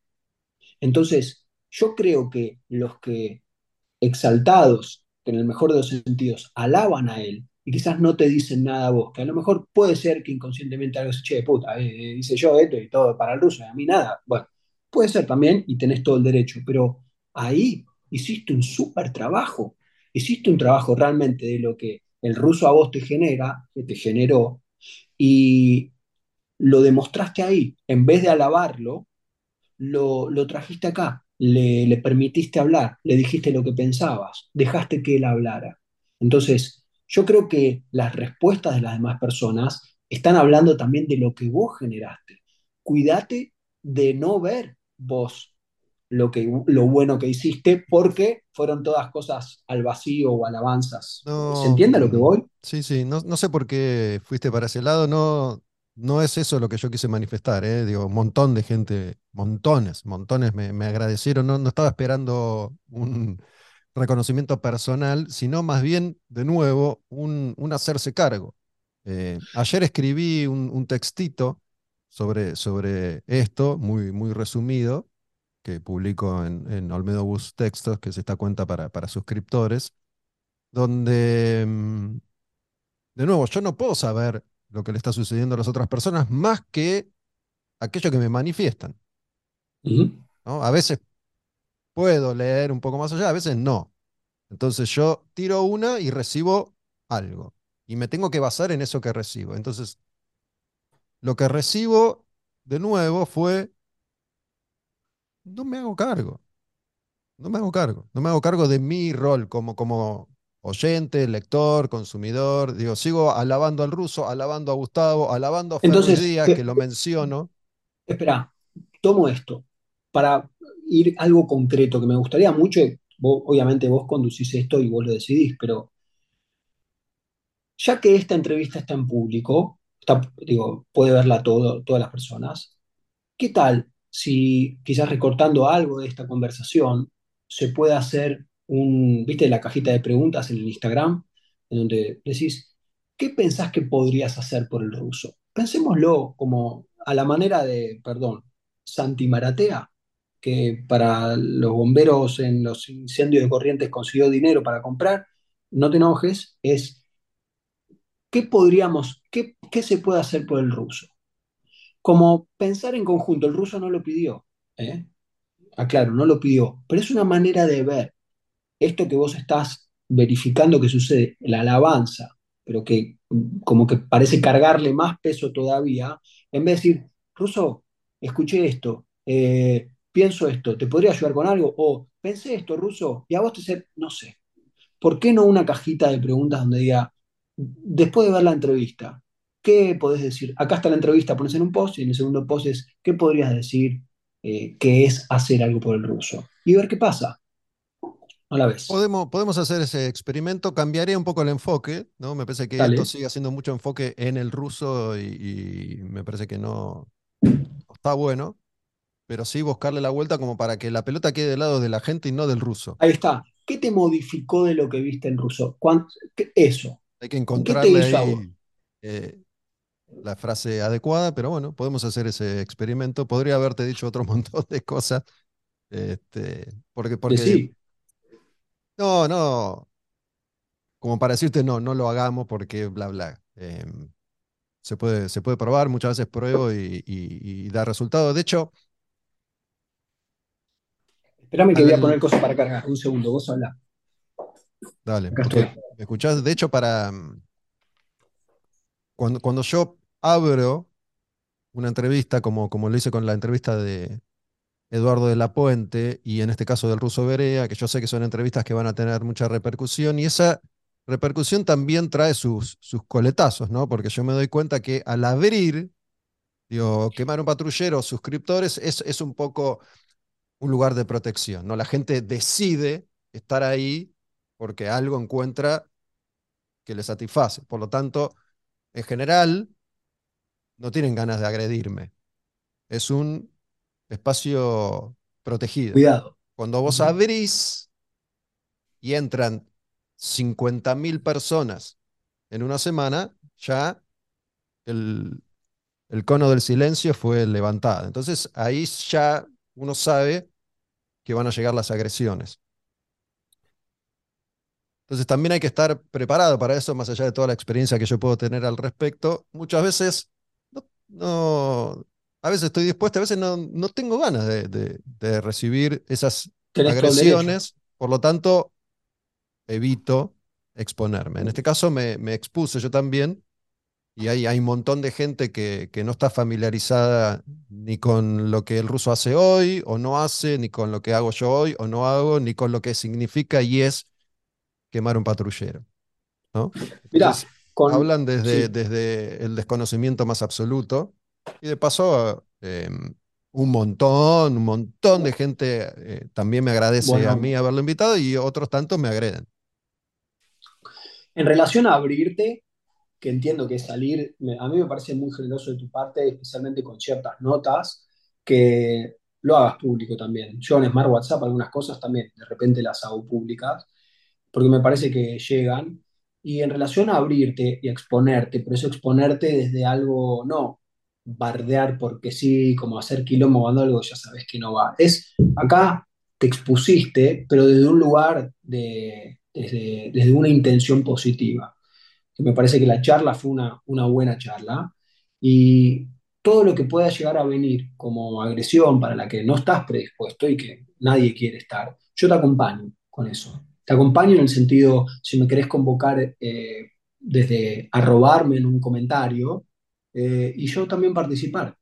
Entonces, yo creo que los que exaltados, en el mejor de los sentidos, alaban a él y quizás no te dicen nada a vos, que a lo mejor puede ser que inconscientemente algo se che, puta, eh, eh, dice yo esto y todo para el ruso y a mí nada. Bueno, puede ser también y tenés todo el derecho, pero ahí hiciste un súper trabajo, hiciste un trabajo realmente de lo que el ruso a vos te genera, que te generó, y lo demostraste ahí, en vez de alabarlo, lo, lo trajiste acá, le, le, permitiste hablar, le dijiste lo que pensabas, dejaste que él hablara. Entonces, yo creo que las respuestas de las demás personas están hablando también de lo que vos generaste. Cuídate de no ver vos lo, que, lo bueno que hiciste porque fueron todas cosas al vacío o alabanzas. No, ¿Se entiende a lo que voy? Sí, sí, no, no sé por qué fuiste para ese lado, no, no es eso lo que yo quise manifestar, ¿eh? Digo, un montón de gente, montones, montones me, me agradecieron. No, no, estaba esperando un reconocimiento personal, sino más bien, de nuevo, un, un hacerse cargo. Eh, ayer escribí un, un textito sobre, sobre, esto, muy, muy resumido, que publico en, en Olmedo Bus Textos, que es esta cuenta para, para suscriptores, donde, mm, de nuevo, yo no puedo saber lo que le está sucediendo a las otras personas más que aquello que me manifiestan. Uh -huh. ¿no? A veces puedo leer un poco más allá, a veces no. Entonces yo tiro una y recibo algo. Y me tengo que basar en eso que recibo. Entonces, lo que recibo de nuevo fue, no me hago cargo. No me hago cargo. No me hago cargo de mi rol como, como oyente, lector, consumidor. Digo, sigo alabando al ruso, alabando a Gustavo, alabando a Entonces, Díaz, que, que lo menciono. Espera, tomo esto para ir a algo concreto que me gustaría mucho. Vos, obviamente vos conducís esto y vos lo decidís, pero ya que esta entrevista está en público, digo, puede verla todo, todas las personas, ¿qué tal si quizás recortando algo de esta conversación se puede hacer un, viste, la cajita de preguntas en el Instagram, en donde decís, ¿qué pensás que podrías hacer por el ruso? Pensémoslo como a la manera de, perdón, Santi Maratea, que para los bomberos en los incendios de corrientes consiguió dinero para comprar, no te enojes, es ¿qué podríamos, qué, qué se puede hacer por el ruso? Como pensar en conjunto, el ruso no lo pidió, ¿eh? aclaro, no lo pidió, pero es una manera de ver esto que vos estás verificando que sucede, la alabanza, pero que como que parece cargarle más peso todavía, en vez de decir, Ruso, escuché esto, eh, pienso esto, ¿te podría ayudar con algo? O pensé esto, Ruso, y a vos te sé, no sé. ¿Por qué no una cajita de preguntas donde diga, después de ver la entrevista, ¿qué podés decir? Acá está la entrevista, pones en un post y en el segundo post es, ¿qué podrías decir eh, que es hacer algo por el ruso? Y ver qué pasa. A la vez. Podemos, podemos hacer ese experimento, cambiaré un poco el enfoque, ¿no? Me parece que Dale. esto sigue haciendo mucho enfoque en el ruso y, y me parece que no, está bueno, pero sí buscarle la vuelta como para que la pelota quede del lado de la gente y no del ruso. Ahí está. ¿Qué te modificó de lo que viste en ruso? ¿Qué, eso. Hay que encontrarle ahí, eh, la frase adecuada, pero bueno, podemos hacer ese experimento. Podría haberte dicho otro montón de cosas. Este, porque, porque sí. No, no. Como para decirte, no, no lo hagamos porque bla, bla. Eh, se, puede, se puede probar, muchas veces pruebo y, y, y da resultado. De hecho. Espérame que voy a poner cosas para cargar. Un segundo, vos habla. Dale, ¿me escuchás? De hecho, para. Cuando, cuando yo abro una entrevista, como, como lo hice con la entrevista de, Eduardo de la Puente y en este caso del ruso Berea, que yo sé que son entrevistas que van a tener mucha repercusión y esa repercusión también trae sus, sus coletazos, ¿no? Porque yo me doy cuenta que al abrir, digo, quemar un patrullero, suscriptores, es, es un poco un lugar de protección. ¿no? La gente decide estar ahí porque algo encuentra que le satisface. Por lo tanto, en general, no tienen ganas de agredirme. Es un espacio protegido. Cuidado. Cuando vos abrís y entran 50.000 personas en una semana, ya el, el cono del silencio fue levantado. Entonces ahí ya uno sabe que van a llegar las agresiones. Entonces también hay que estar preparado para eso, más allá de toda la experiencia que yo puedo tener al respecto. Muchas veces no, a veces estoy dispuesto, a veces no, no tengo ganas de, recibir esas agresiones, por lo tanto evito exponerme. En este caso me, me expuse yo también y hay, hay un montón de gente que, que, no está familiarizada ni con lo que el ruso hace hoy o no hace, ni con lo que hago yo hoy o no hago, ni con lo que significa y es quemar un patrullero. ¿no? Hablan desde, desde el desconocimiento más absoluto y de paso em, un montón, un montón de gente eh, también me agradece a mí haberlo invitado y otros tantos me agreden. En relación a abrirte, que entiendo que salir, a mí me parece muy generoso de tu parte, especialmente con ciertas notas, que lo hagas público también. Yo en Smart WhatsApp algunas cosas también de repente las hago públicas, porque me parece que llegan. Y en relación a abrirte y exponerte, pero eso exponerte desde algo, no bardear porque sí, como hacer quilombo cuando algo ya sabes que no va. Es, acá te expusiste, pero desde un lugar de, desde, desde una intención positiva me parece que la charla fue una, una buena charla y todo lo que pueda llegar a venir como agresión para la que no estás predispuesto y que nadie quiere estar, yo te acompaño con eso. Te acompaño en el sentido, si me querés convocar eh, desde arrobarme en un comentario eh, y yo también participar,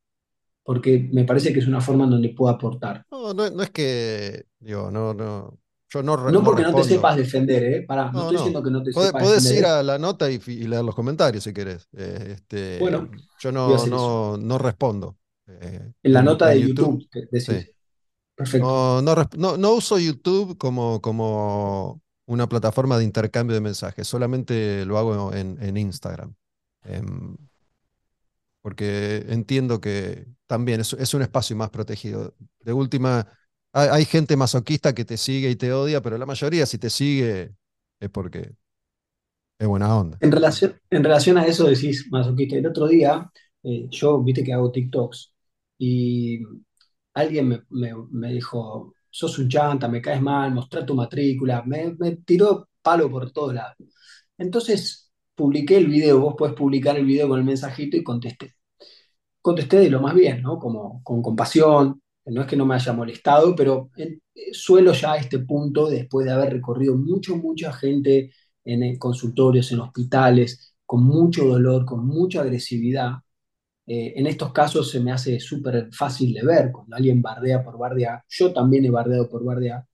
porque me parece que es una forma en donde puedo aportar. No, no, no es que, digo, no, no, no, no porque no te sepas defender, ¿eh? Pará, no, estoy diciendo que no te sepas defender. Puedes ir a la nota y, leer los comentarios si querés. Eh, este, bueno, yo no, no, no respondo. Eh, en la nota de YouTube, decís. Perfecto. No, no, uso YouTube como, como una plataforma de intercambio de mensajes, solamente lo hago en, en Instagram. Em, porque entiendo que también es, es un espacio más protegido. De última, hay, gente masoquista que te sigue y te odia, pero la mayoría si te sigue es porque es buena onda. En relación, en relación a eso decís masoquista. El otro día, eh, yo viste que hago TikToks y alguien me, dijo, sos un chanta, me caes mal, mostrá tu matrícula, me, me tiró palo por todos lados. Entonces publiqué el video, vos podés publicar el video con el mensajito y contesté. Contesté de lo más bien, ¿no? Como con compasión, no es que no me haya molestado, pero eh, suelo ya a este punto, después de haber recorrido mucho, mucha gente en consultorios, en hospitales, con mucho dolor, con mucha agresividad, eh, en estos casos se me hace súper fácil de ver, cuando alguien bardea por bardea, yo también he bardeado por bardea.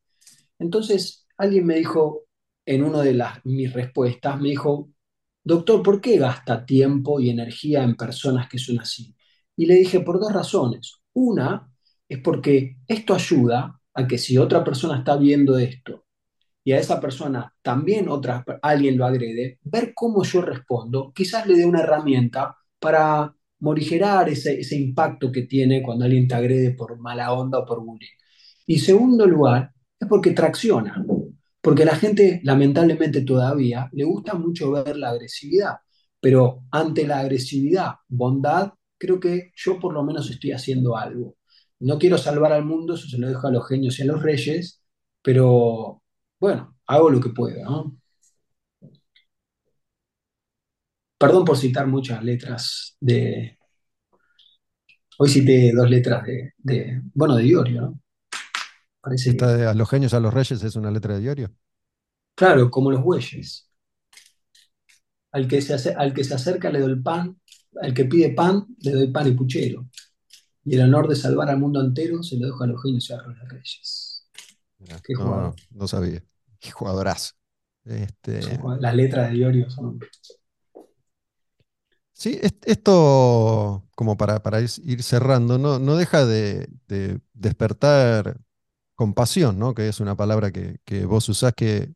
Entonces, alguien me dijo, en una de las, mis respuestas, me dijo, doctor, ¿por qué gasta tiempo y energía en personas que son así? Y le dije, por dos razones. Una, es porque esto ayuda a que si otra persona está viendo esto y a esa persona también otra, alguien lo agrede, ver cómo yo respondo, quizás le dé una herramienta para morigerar ese, ese impacto que tiene cuando alguien te agrede por mala onda o por bullying. Y segundo lugar, es porque tracciona, porque la gente lamentablemente todavía le gusta mucho ver la agresividad, pero ante la agresividad, bondad, creo que yo por lo menos estoy haciendo algo no quiero salvar al mundo, eso se lo dejo a los genios y a los reyes, pero bueno, hago lo que puedo. Perdón por citar muchas letras de... Hoy cité dos letras de, bueno, de Iorio, ¿no? Parece de a los genios, a los reyes es una letra de Iorio. Claro, como los bueyes. Al que, se al que se acerca le doy el pan, al que pide pan le doy pan y puchero y el honor de salvar al mundo entero se lo dejo a los genios y a los reyes. Qué jugador. No, sabía. Qué jugadorazo. Este... Las letras de Iorio son. Sí, esto, como para, para ir cerrando, no, no deja de, despertar compasión, ¿no? Que es una palabra que, que vos usás que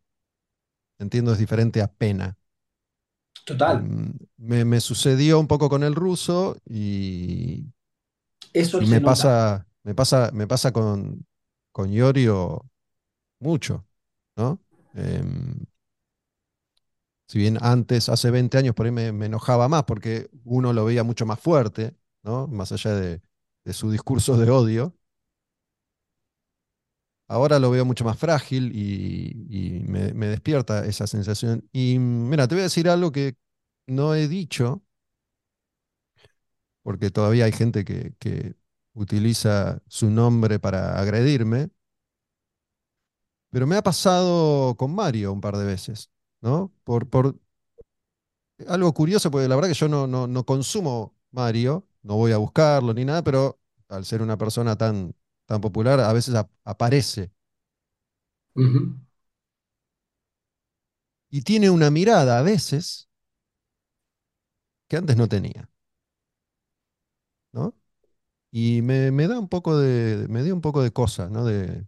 entiendo es diferente a pena. Total. Em, me, me sucedió un poco con el ruso y, Eso y me pasa, me pasa, me pasa con, con Iorio mucho, ¿no? Em, si bien antes, hace 20 años, por ahí me, enojaba más porque uno lo veía mucho más fuerte, ¿no? Más allá de, su discurso de odio. Ahora lo veo mucho más frágil y, me, despierta esa sensación. Y mira, te voy a decir algo que no he dicho, porque todavía hay gente que utiliza su nombre para agredirme, pero me ha pasado con Mario un par de veces, ¿no? Por, por algo curioso, porque la verdad que yo no, no, no consumo Mario, no voy a buscarlo ni nada, pero al ser una persona tan, tan popular, a veces ap- aparece. Ujú. Y tiene una mirada a veces que antes no tenía, ¿no? Y me, me da un poco de, me dio un poco de cosa, ¿no? De,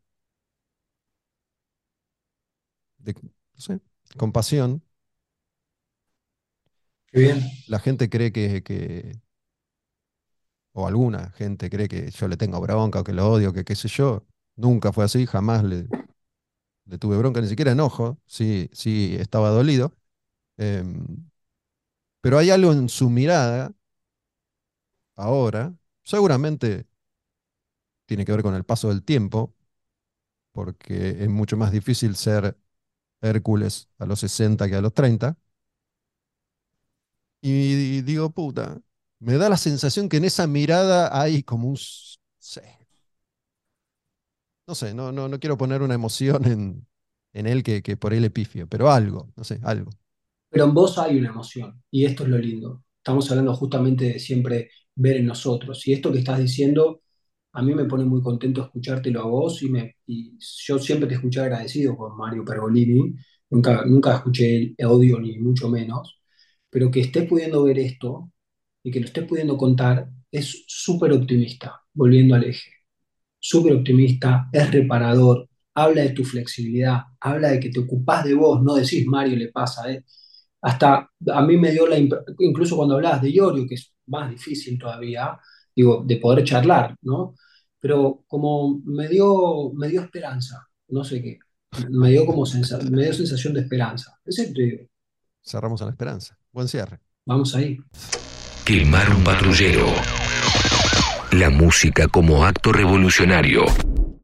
de, no sé, compasión. Qué bien. La gente cree que, que, o alguna gente cree que yo le tengo bronca o que lo odio, que qué sé yo. Nunca fue así, jamás le, le tuve bronca, ni siquiera enojo, sí, sí estaba dolido. Em, pero hay algo en su mirada ahora, seguramente tiene que ver con el paso del tiempo, porque es mucho más difícil ser Hércules a los 60 que a los 30. Y digo, puta, me da la sensación que en esa mirada hay como un, no sé, no, no, no quiero poner una emoción en, en él que, que por él le pero algo, no sé, algo. Pero en vos hay una emoción, y esto es lo lindo. Estamos hablando justamente de siempre ver en nosotros. Y esto que estás diciendo, a mí me pone muy contento escuchártelo a vos, y, me, y yo siempre te escuché agradecido con Mario Pergolini. Nunca, nunca escuché el odio, ni mucho menos. Pero que estés pudiendo ver esto y que lo estés pudiendo contar es súper optimista, volviendo al eje. súper optimista, es reparador, habla de tu flexibilidad, habla de que te ocupás de vos, no decís Mario le pasa, ¿eh? Hasta a mí me dio la, incluso cuando hablabas de Iorio, que es más difícil todavía, digo, de poder charlar, ¿no? Pero como me dio, me dio esperanza, no sé qué, me dio como sensa- me dio sensación de esperanza. Te digo, Cerramos a la esperanza. Buen cierre. vamos ahí. Quemar un patrullero. La música como acto revolucionario.